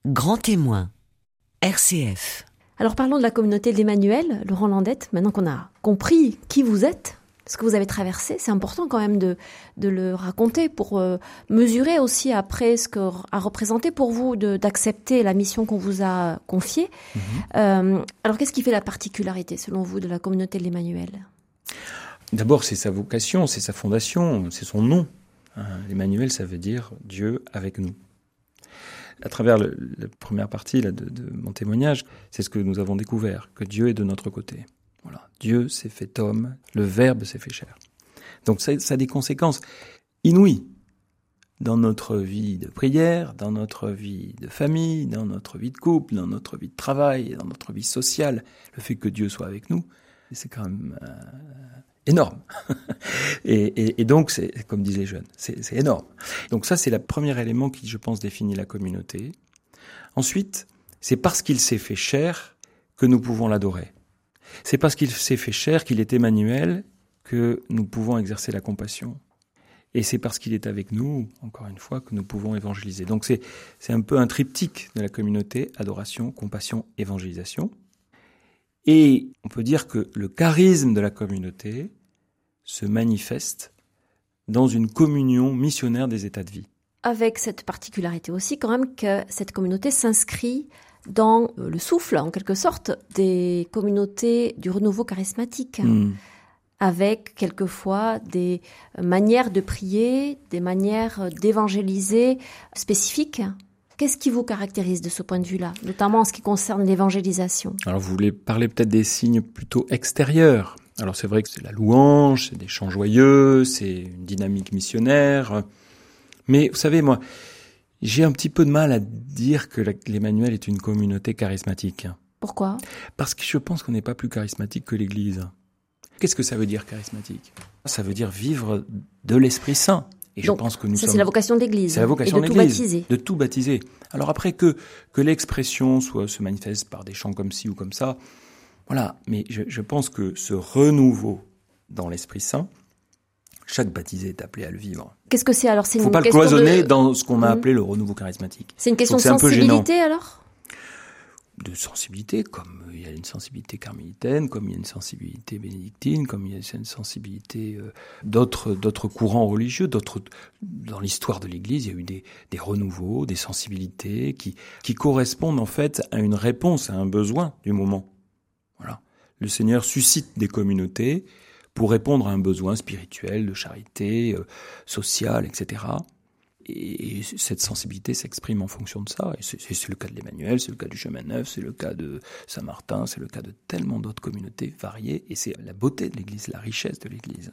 Grand témoin. RCF. Alors parlons de la communauté de l'Emmanuel, Laurent Landette, maintenant qu'on a compris qui vous êtes, ce que vous avez traversé. C'est important quand même de, de le raconter pour euh, mesurer aussi après ce que a représenté pour vous d'accepter la mission qu'on vous a confiée. Mhm. Euh, alors qu'est-ce qui fait la particularité selon vous de la communauté de l'Emmanuel D'abord c'est sa vocation, c'est sa fondation, c'est son nom. Hein, L'Emmanuel ça veut dire Dieu avec nous. À travers la première partie là, de, mon témoignage, c'est ce que nous avons découvert, que Dieu est de notre côté. Voilà. Dieu s'est fait homme, le Verbe s'est fait chair. Donc ça, ça a des conséquences inouïes dans notre vie de prière, dans notre vie de famille, dans notre vie de couple, dans notre vie de travail, dans notre vie sociale. Le fait que Dieu soit avec nous, c'est quand même euh, énorme. *laughs* et, donc, c'est comme disent les jeunes, c'est énorme. Donc ça, c'est le premier élément qui, je pense, définit la communauté. Ensuite, c'est parce qu'il s'est fait chair que nous pouvons l'adorer. C'est parce qu'il s'est fait chair, qu'il est Emmanuel, que nous pouvons exercer la compassion. Et c'est parce qu'il est avec nous, encore une fois, que nous pouvons évangéliser. Donc c'est un peu un triptyque de la communauté, adoration, compassion, évangélisation. Et on peut dire que le charisme de la communauté se manifeste dans une communion missionnaire des états de vie. Avec cette particularité aussi quand même que cette communauté s'inscrit dans euh, le souffle, en quelque sorte, des communautés du renouveau charismatique. Hmm. avec quelquefois des manières de prier, des manières d'évangéliser spécifiques. Qu'est-ce qui vous caractérise de ce point de vue-là, notamment en ce qui concerne l'évangélisation? Alors vous voulez parler peut-être des signes plutôt extérieurs. Alors c'est vrai que c'est la louange, c'est des chants joyeux, c'est une dynamique missionnaire. Mais vous savez, moi, j'ai un petit peu de mal à dire que l'Emmanuel est une communauté charismatique. Pourquoi? Parce que je pense qu'on n'est pas plus charismatique que l'Église. Qu'est-ce que ça veut dire charismatique? Ça veut dire vivre de l'Esprit Saint. Et je pense que nous ça, c'est la vocation de l'Église. C'est la vocation de, tout baptiser. De tout baptiser. Alors après que que l'expression soit se manifeste par des chants comme ci ou comme ça, voilà. Mais je, je pense que ce renouveau dans l'Esprit Saint, chaque baptisé est appelé à le vivre. Qu'est-ce que c'est alors Il ne faut pas le cloisonner dans ce qu'on a mmh. appelé le renouveau charismatique. C'est une question de sensibilité alors? De sensibilité, comme il y a une sensibilité carmélitaine, comme il y a une sensibilité bénédictine, comme il y a une sensibilité euh, d'autres d'autres courants religieux, d'autres dans l'histoire de l'Église, il y a eu des, des renouveaux, des sensibilités qui qui correspondent en fait à une réponse à un besoin du moment. Voilà, le Seigneur suscite des communautés pour répondre à un besoin spirituel, de charité, euh, social, etc. Et cette sensibilité s'exprime en fonction de ça. C'est le cas de l'Emmanuel, c'est le cas du Chemin Neuf, c'est le cas de Saint-Martin, c'est le cas de tellement d'autres communautés variées. Et c'est la beauté de l'Église, la richesse de l'Église.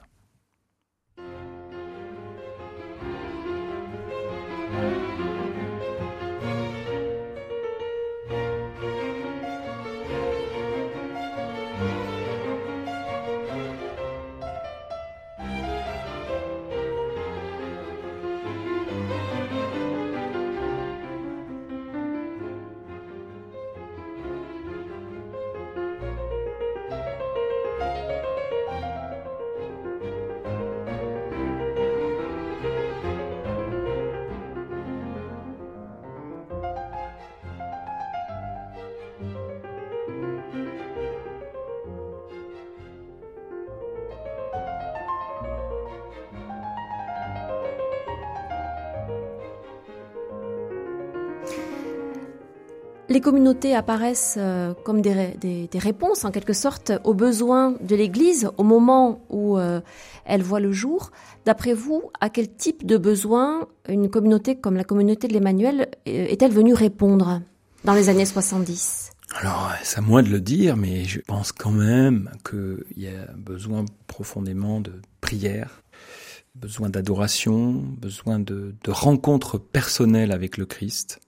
Les communautés apparaissent euh, comme des, réponses, en quelque sorte, aux besoins de l'Église au moment où euh, elle voit le jour. D'après vous, à quel type de besoin une communauté comme la communauté de l'Emmanuel euh, est-elle venue répondre dans les années 70 alors, c'est à moi de le dire, mais je pense quand même qu'il y a besoin profondément de prière, besoin d'adoration, besoin de, de rencontres personnelles avec le Christ.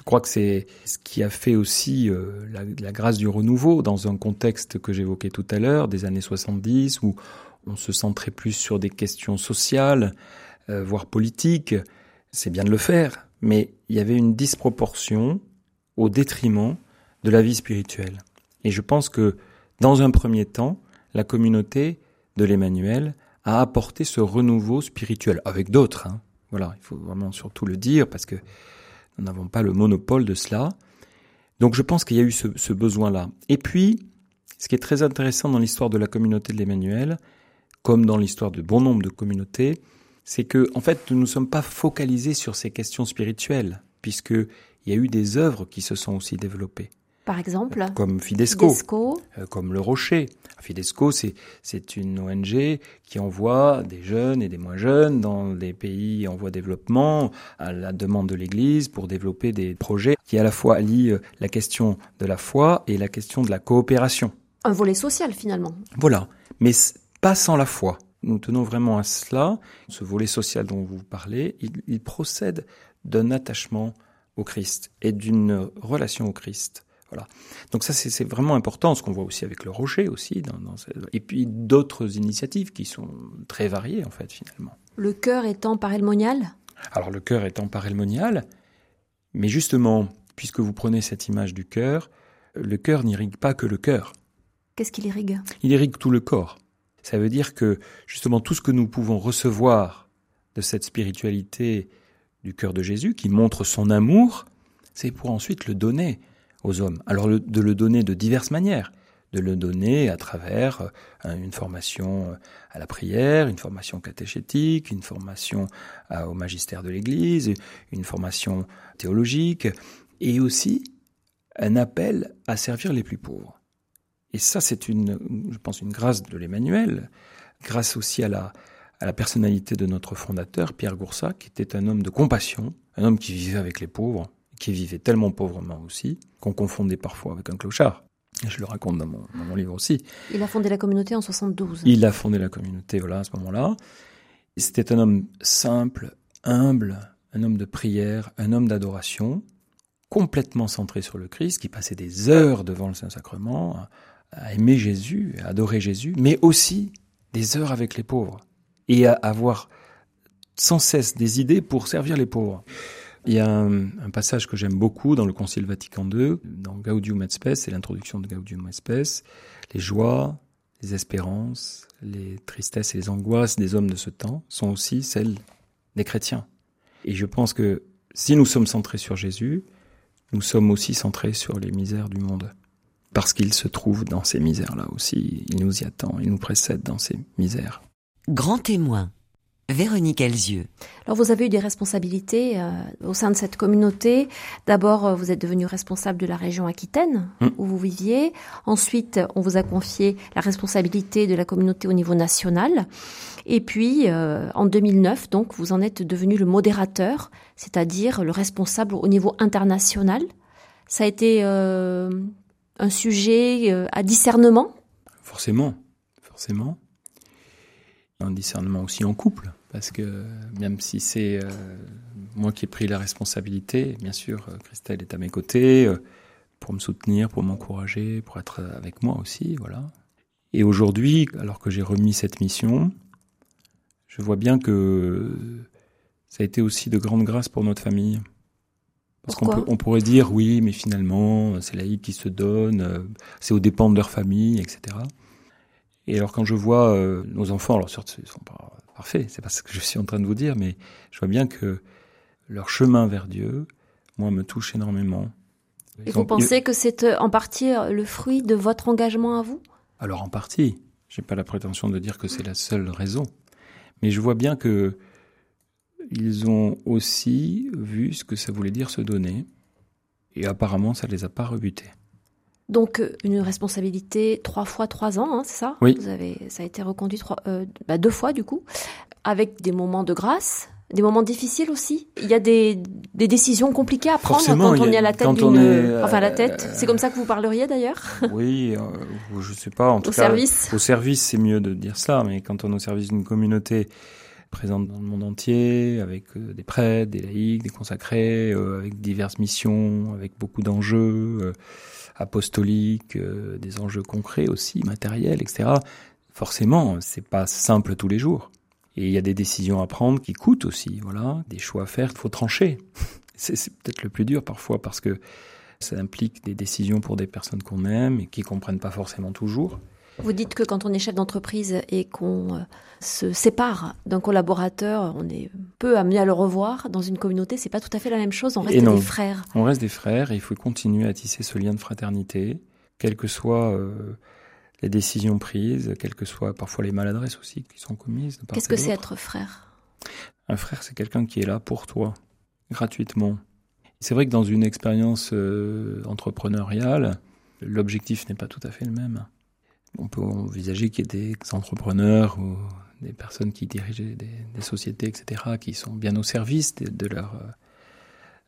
Je crois que c'est ce qui a fait aussi euh, la, grâce du renouveau dans un contexte que j'évoquais tout à l'heure, des années 70, où on se centrait plus sur des questions sociales, euh, voire politiques. C'est bien de le faire, mais il y avait une disproportion au détriment de la vie spirituelle. Et je pense que, dans un premier temps, la communauté de l'Emmanuel a apporté ce renouveau spirituel, avec d'autres. Hein. Voilà, il faut vraiment surtout le dire, parce que nous n'avons pas le monopole de cela. Donc je pense qu'il y a eu ce, besoin-là. Et puis, ce qui est très intéressant dans l'histoire de la communauté de l'Emmanuel, comme dans l'histoire de bon nombre de communautés, c'est que, en fait, nous ne sommes pas focalisés sur ces questions spirituelles, puisque il y a eu des œuvres qui se sont aussi développées. Par exemple Comme Fidesco, Fidesco. euh, comme Le Rocher. Fidesco, c'est, une ONG qui envoie des jeunes et des moins jeunes dans des pays en voie de développement à la demande de l'Église pour développer des projets qui à la fois allient euh, la question de la foi et la question de la coopération. Un volet social finalement. Voilà, mais pas sans la foi. Nous tenons vraiment à cela. Ce volet social dont vous parlez, il, il procède d'un attachement au Christ et d'une relation au Christ. Voilà. Donc ça, c'est vraiment important, ce qu'on voit aussi avec le Rocher aussi, dans, dans ce- et puis d'autres initiatives qui sont très variées en fait finalement. Le cœur étant parelmonial? Alors le cœur étant parelmonial, mais justement, puisque vous prenez cette image du cœur, le cœur n'irrigue pas que le cœur. Qu'est-ce qu'il irrigue? Il irrigue tout le corps. Ça veut dire que justement tout ce que nous pouvons recevoir de cette spiritualité du cœur de Jésus, qui montre son amour, c'est pour ensuite le donner aux hommes. Alors le- de le donner de diverses manières, de le donner à travers euh, une formation à la prière, une formation catéchétique, une formation à- au magistère de l'Église, une formation théologique, et aussi un appel à servir les plus pauvres. Et ça, c'est une, je pense, une grâce de l'Emmanuel, grâce aussi à la, à la personnalité de notre fondateur, Pierre Goursat, qui était un homme de compassion, un homme qui vivait avec les pauvres, qui vivait tellement pauvrement aussi, qu'on confondait parfois avec un clochard. Je le raconte dans mon, dans mon livre aussi. Il a fondé la communauté en 72. Il a fondé la communauté, voilà, à ce moment-là. C'était un homme simple, humble, un homme de prière, un homme d'adoration, complètement centré sur le Christ, qui passait des heures devant le Saint-Sacrement, à, à aimer Jésus, à adorer Jésus, mais aussi des heures avec les pauvres, et à avoir sans cesse des idées pour servir les pauvres. Il y a un, passage que j'aime beaucoup dans le Concile Vatican II, dans Gaudium et Spes, c'est l'introduction de Gaudium et Spes, les joies, les espérances, les tristesses et les angoisses des hommes de ce temps sont aussi celles des chrétiens. Et je pense que si nous sommes centrés sur Jésus, nous sommes aussi centrés sur les misères du monde. Parce qu'il se trouve dans ces misères-là aussi. Il nous y attend, il nous précède dans ces misères. Grand témoin. Véronique Elzieux. Alors vous avez eu des responsabilités euh, au sein de cette communauté. D'abord, euh, vous êtes devenu responsable de la région Aquitaine Mm. où vous viviez. Ensuite, on vous a confié la responsabilité de la communauté au niveau national. Et puis, euh, en 2009, donc, vous en êtes devenu le modérateur, c'est-à-dire le responsable au niveau international. Ça a été euh, un sujet euh, à discernement? Forcément, forcément. Un discernement aussi en couple, parce que même si c'est euh, moi qui ai pris la responsabilité, bien sûr, euh, Christelle est à mes côtés euh, pour me soutenir, pour m'encourager, pour être avec moi aussi, voilà. Et aujourd'hui, alors que j'ai remis cette mission, je vois bien que ça a été aussi de grande grâce pour notre famille. Parce qu'on on pourrait dire oui, mais finalement, c'est laïcs qui se donnent, euh, c'est aux dépens de leur famille, etc. Et alors quand je vois euh, nos enfants, alors certes, ils sont pas parfaits, c'est pas ce que je suis en train de vous dire, mais je vois bien que leur chemin vers Dieu, moi, me touche énormément. Et vous ont- pensez que c'est euh, en partie euh, le fruit de votre engagement à vous? Alors en partie, j'ai pas la prétention de dire que c'est la seule raison, mais je vois bien que ils ont aussi vu ce que ça voulait dire se donner, et apparemment ça les a pas rebutés. Donc euh, une responsabilité trois fois trois ans, hein, c'est ça Oui. Vous avez, ça a été reconduit trois, euh, bah, deux fois du coup, avec des moments de grâce, des moments difficiles aussi. Il y a des, des décisions compliquées à prendre Forcément, quand on a- est à la tête quand d'une, on est, enfin à la euh, tête. C'est comme ça que vous parleriez d'ailleurs *laughs* Oui, euh, je sais pas, en tout au cas, service. Au service, c'est mieux de dire ça, mais quand on est au service d'une communauté présente dans le monde entier, avec euh, des prêtres, des laïcs, des consacrés, euh, avec diverses missions, avec beaucoup d'enjeux euh, apostoliques, euh, des enjeux concrets aussi, matériels, etc. Forcément, c'est pas simple tous les jours. Et il y a des décisions à prendre qui coûtent aussi, voilà, des choix à faire, il faut trancher. *laughs* C'est peut-être le plus dur parfois parce que ça implique des décisions pour des personnes qu'on aime et qui comprennent pas forcément toujours. Vous dites que quand on est chef d'entreprise et qu'on euh, se sépare d'un collaborateur, on est peu amené à le revoir. Dans une communauté, c'est pas tout à fait la même chose. On reste Et des frères. On reste des frères et il faut continuer à tisser ce lien de fraternité, quelles que soient euh, les décisions prises, quelles que soient parfois les maladresses aussi qui sont commises. Qu'est-ce que c'est être frère? Un frère, c'est quelqu'un qui est là pour toi, gratuitement. C'est vrai que dans une expérience euh, entrepreneuriale, l'objectif n'est pas tout à fait le même. On peut envisager qu'il y ait des entrepreneurs ou des personnes qui dirigent des, sociétés, etc., qui sont bien au service de, de leurs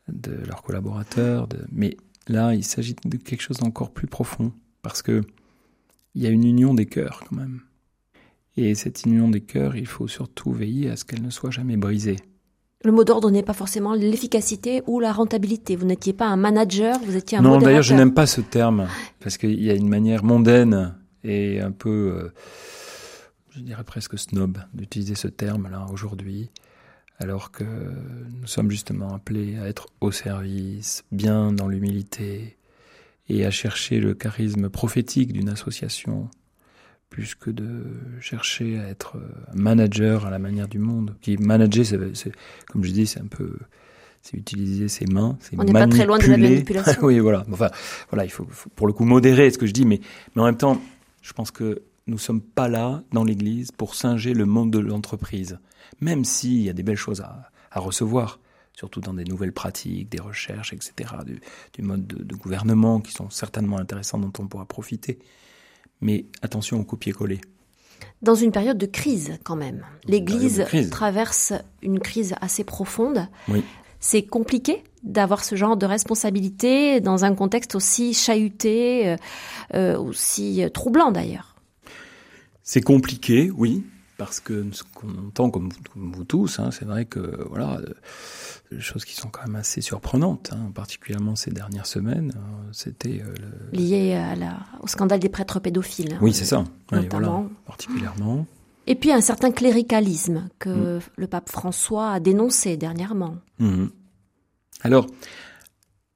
de leurs collaborateurs. De... Mais là, il s'agit de quelque chose d'encore plus profond, parce que il y a une union des cœurs quand même. Et cette union des cœurs, il faut surtout veiller à ce qu'elle ne soit jamais brisée. Le mot d'ordre n'est pas forcément l'efficacité ou la rentabilité. Vous n'étiez pas un manager, vous étiez un Non, d'ailleurs, je n'aime pas ce terme, parce qu'il y a une manière mondaine et un peu, euh, je dirais presque snob d'utiliser ce terme-là aujourd'hui, alors que nous sommes justement appelés à être au service, bien dans l'humilité, et à chercher le charisme prophétique d'une association, plus que de chercher à être manager à la manière du monde. Qui manager, c'est, comme je dis, c'est un peu, c'est utiliser ses mains, c'est On n'est pas très loin de la manipulation. *laughs* oui, voilà. Enfin, voilà, il faut, pour le coup modérer ce que je dis, mais, mais en même temps, je pense que nous sommes pas là dans l'Église pour singer le monde de l'entreprise, même s'il y a des belles choses à, à recevoir surtout dans des nouvelles pratiques, des recherches, etc., du, mode de, gouvernement qui sont certainement intéressants dont on pourra profiter. Mais attention au copier-coller. Dans une période de crise quand même. L'Église traverse une crise assez profonde. Oui. C'est compliqué? D'avoir ce genre de responsabilité dans un contexte aussi chahuté, euh, euh, aussi troublant d'ailleurs. C'est compliqué, oui, parce que ce qu'on entend comme, vous tous, hein, c'est vrai que voilà, des choses qui sont quand même assez surprenantes, hein, particulièrement ces dernières semaines. Euh, c'était euh, lié à la, au scandale des prêtres pédophiles. Oui, c'est ça, notamment. particulièrement. Et puis un certain cléricalisme que mm. le pape François a dénoncé dernièrement. Mm-hmm. Alors,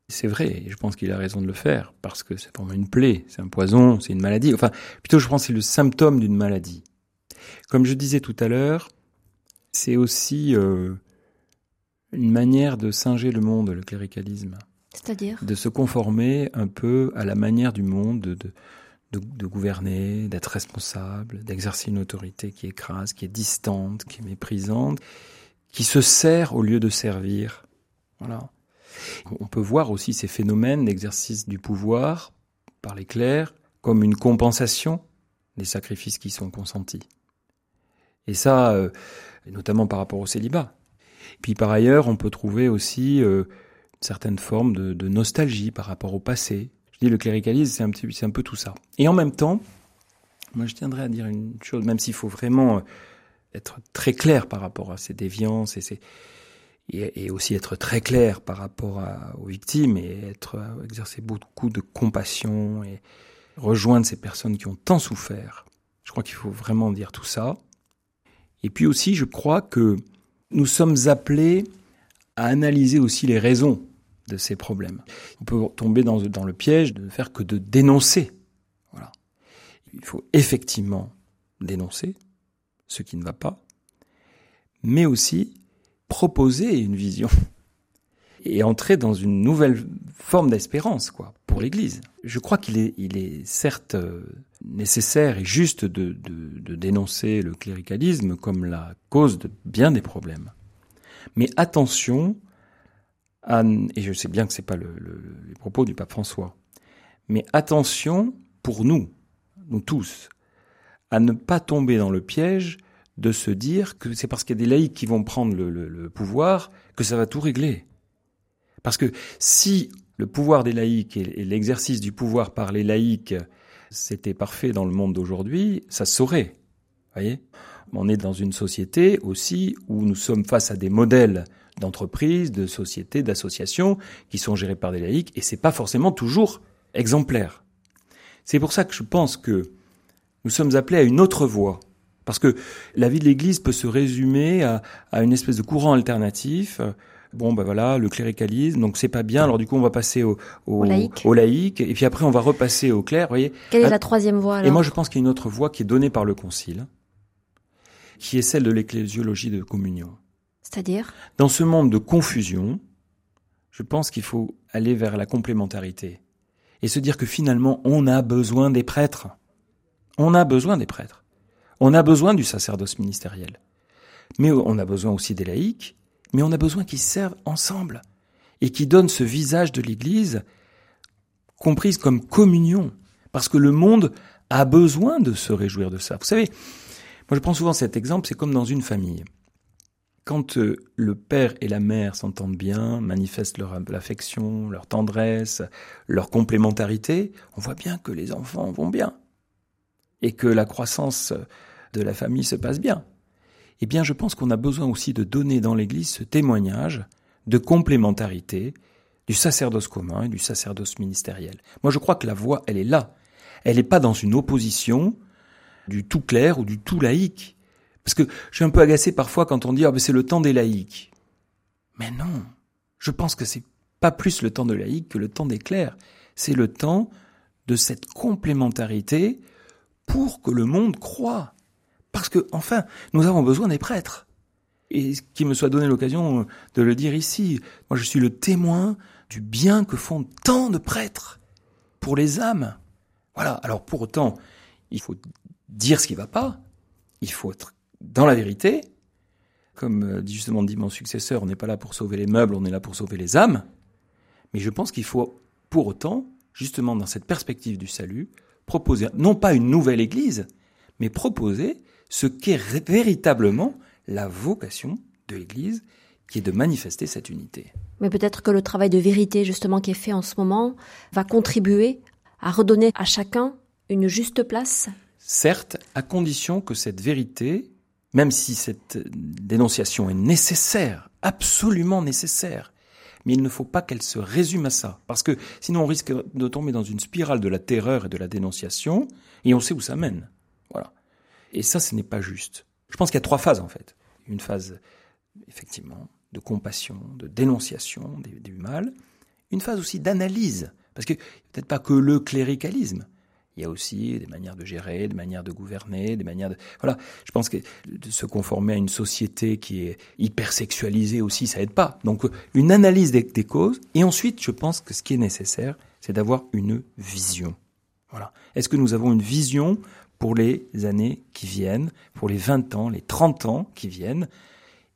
c'est vrai, je pense qu'il a raison de le faire, parce que c'est vraiment une plaie, c'est un poison, c'est une maladie. Enfin, plutôt, je pense que c'est le symptôme d'une maladie. Comme je disais tout à l'heure, c'est aussi euh, une manière de singer le monde, le cléricalisme. C'est-à-dire? De se conformer un peu à la manière du monde de, de, gouverner, d'être responsable, d'exercer une autorité qui écrase, qui est distante, qui est méprisante, qui se sert au lieu de servir. Voilà. On peut voir aussi ces phénomènes d'exercice du pouvoir par les clercs comme une compensation des sacrifices qui sont consentis. Et ça, euh, notamment par rapport au célibat. Puis par ailleurs, on peut trouver aussi euh, certaines formes de, nostalgie par rapport au passé. Je dis le cléricalisme, c'est un, petit, c'est un peu tout ça. Et en même temps, moi je tiendrais à dire une chose, même s'il faut vraiment euh, être très clair par rapport à ces déviances et, ces, et, aussi être très clair par rapport aux victimes et être exercer beaucoup de compassion et rejoindre ces personnes qui ont tant souffert. Je crois qu'il faut vraiment dire tout ça. Et puis aussi, je crois que nous sommes appelés à analyser aussi les raisons de ces problèmes. On peut tomber dans, le piège de ne faire que de dénoncer. Il faut effectivement dénoncer ce qui ne va pas, mais aussi proposer une vision *laughs* et entrer dans une nouvelle forme d'espérance, quoi, pour l'Église. Je crois qu'il est, il est certes euh, nécessaire et juste de, de, de, dénoncer le cléricalisme comme la cause de bien des problèmes. Mais attention, à, et je sais bien que c'est pas le, le, les propos du pape François, mais attention pour nous, nous tous, à ne pas tomber dans le piège de se dire que c'est parce qu'il y a des laïcs qui vont prendre le, pouvoir que ça va tout régler. Parce que si le pouvoir des laïcs et l'exercice du pouvoir par les laïcs, c'était parfait dans le monde d'aujourd'hui, ça saurait. Voyez? On est dans une société aussi où nous sommes face à des modèles d'entreprises, de sociétés, d'associations qui sont gérées par des laïcs et c'est pas forcément toujours exemplaire. C'est pour ça que je pense que nous sommes appelés à une autre voie. Parce que la vie de l'Église peut se résumer à, à une espèce de courant alternatif. Bon ben voilà le cléricalisme donc c'est pas bien alors du coup on va passer au, au, au, laïc. et puis après on va repasser au clerc voyez. Quelle est la troisième voie alors et moi je pense qu'il y a une autre voie qui est donnée par le concile qui est celle de l'ecclésiologie de communion. C'est-à-dire? Dans ce monde de confusion je pense qu'il faut aller vers la complémentarité et se dire que finalement on a besoin des prêtres. On a besoin des prêtres. On a besoin du sacerdoce ministériel. Mais on a besoin aussi des laïcs, mais on a besoin qu'ils servent ensemble et qui donnent ce visage de l'Église comprise comme communion. Parce que le monde a besoin de se réjouir de ça. Vous savez, moi je prends souvent cet exemple, c'est comme dans une famille. Quand euh, le père et la mère s'entendent bien, manifestent leur affection, leur tendresse, leur complémentarité, on voit bien que les enfants vont bien et que la croissance de la famille se passe bien. Eh bien, je pense qu'on a besoin aussi de donner dans l'Église ce témoignage de complémentarité du sacerdoce commun et du sacerdoce ministériel. Moi, je crois que la voie, elle est là. Elle n'est pas dans une opposition du tout clair ou du tout laïque. Parce que je suis un peu agacé parfois quand on dit ah ben c'est le temps des laïcs. Mais non, je pense que c'est pas plus le temps de laïcs que le temps des clercs. C'est le temps de cette complémentarité pour que le monde croit. Parce que, enfin, nous avons besoin des prêtres. Et qu'il me soit donné l'occasion de le dire ici, moi je suis le témoin du bien que font tant de prêtres pour les âmes. Voilà. Alors pour autant, il faut dire ce qui ne va pas. Il faut être dans la vérité. Comme euh, justement dit mon successeur, on n'est pas là pour sauver les meubles, on est là pour sauver les âmes. Mais je pense qu'il faut, pour autant, justement dans cette perspective du salut, proposer non pas une nouvelle Église, mais proposer ce qu'est véritablement la vocation de l'Église, qui est de manifester cette unité. Mais peut-être que le travail de vérité justement qui est fait en ce moment va contribuer à redonner à chacun une juste place Certes, à condition que cette vérité même si cette dénonciation est nécessaire, absolument nécessaire, mais il ne faut pas qu'elle se résume à ça, parce que sinon on risque de tomber dans une spirale de la terreur et de la dénonciation, et on sait où ça mène. Voilà. Et ça, ce n'est pas juste. Je pense qu'il y a trois phases en fait. Une phase, effectivement, de compassion, de dénonciation du mal, une phase aussi d'analyse, parce que peut-être pas que le cléricalisme, il y a aussi des manières de gérer, des manières de gouverner, des manières de... Voilà, je pense que de se conformer à une société qui est hyper sexualisée aussi, ça aide pas. Donc une analyse des, des causes, et ensuite je pense que ce qui est nécessaire, c'est d'avoir une vision. Voilà. Est-ce que nous avons une vision pour les années qui viennent, pour les 20 ans, les 30 ans qui viennent?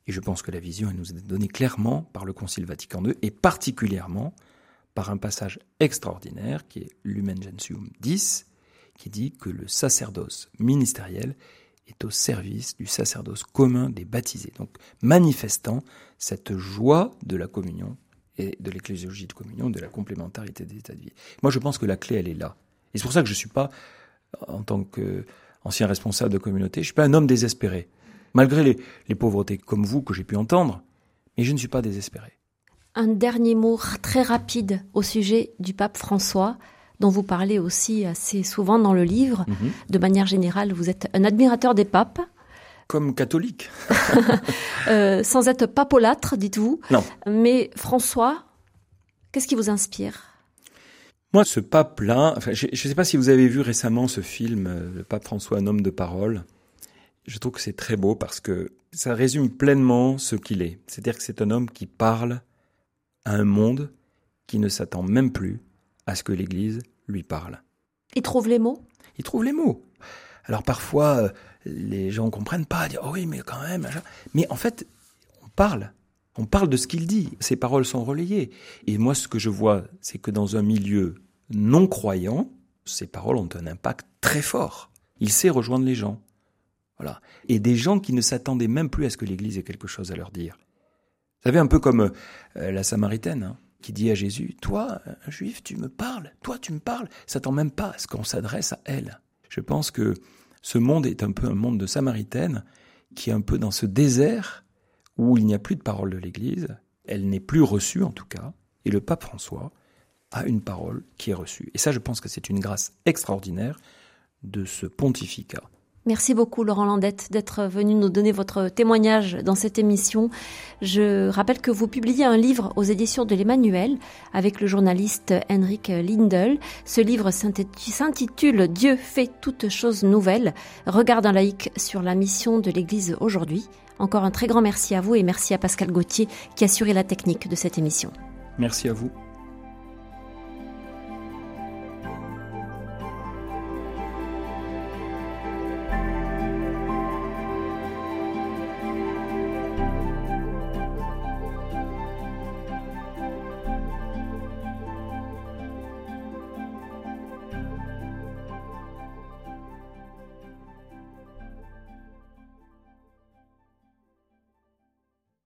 Et je pense que la vision, elle nous est donnée clairement par le Concile Vatican II, et particulièrement par un passage extraordinaire qui est Lumen Gentium 10, qui dit que le sacerdoce ministériel est au service du sacerdoce commun des baptisés, donc manifestant cette joie de la communion et de l'ecclésiologie de communion, de la complémentarité des états de vie. Moi, je pense que la clé, elle est là. Et c'est pour ça que je ne suis pas, en tant qu'ancien responsable de communauté, je ne suis pas un homme désespéré. Malgré les, les pauvretés comme vous que j'ai pu entendre, mais je ne suis pas désespéré. Un dernier mot très rapide au sujet du pape François dont vous parlez aussi assez souvent dans le livre. Mhm. De manière générale, vous êtes un admirateur des papes. Comme catholique. *laughs* Euh, sans être papolâtre, dites-vous. Non. Mais François, qu'est-ce qui vous inspire? Moi, ce pape-là, je ne sais pas si vous avez vu récemment ce film, euh, Le pape François, un homme de parole. Je trouve que c'est très beau parce que ça résume pleinement ce qu'il est. C'est-à-dire que c'est un homme qui parle à un monde qui ne s'attend même plus à ce que l'Église lui parle. Il trouve les mots? Il trouve les mots. Alors parfois, euh, les gens ne comprennent pas, disent oh oui, mais quand même. Mais en fait, on parle. On parle de ce qu'il dit. Ses paroles sont relayées. Et moi, ce que je vois, c'est que dans un milieu non croyant, ses paroles ont un impact très fort. Il sait rejoindre les gens. Voilà. Et des gens qui ne s'attendaient même plus à ce que l'Église ait quelque chose à leur dire. Vous savez, un peu comme euh, la Samaritaine. Hein qui dit à Jésus, toi, juif, tu me parles, toi, tu me parles, s'attend même pas à ce qu'on s'adresse à elle. Je pense que ce monde est un peu un monde de Samaritaine, qui est un peu dans ce désert où il n'y a plus de parole de l'Église, elle n'est plus reçue en tout cas, et le pape François a une parole qui est reçue. Et ça, je pense que c'est une grâce extraordinaire de ce pontificat. Merci beaucoup Laurent Landette d'être venu nous donner votre témoignage dans cette émission. Je rappelle que vous publiez un livre aux éditions de l'Emmanuel avec le journaliste Henrik Lindel. Ce livre s'intitule Dieu fait toutes choses nouvelles. Regard un laïc sur la mission de l'Église aujourd'hui. Encore un très grand merci à vous et merci à Pascal Gauthier qui a assuré la technique de cette émission. Merci à vous.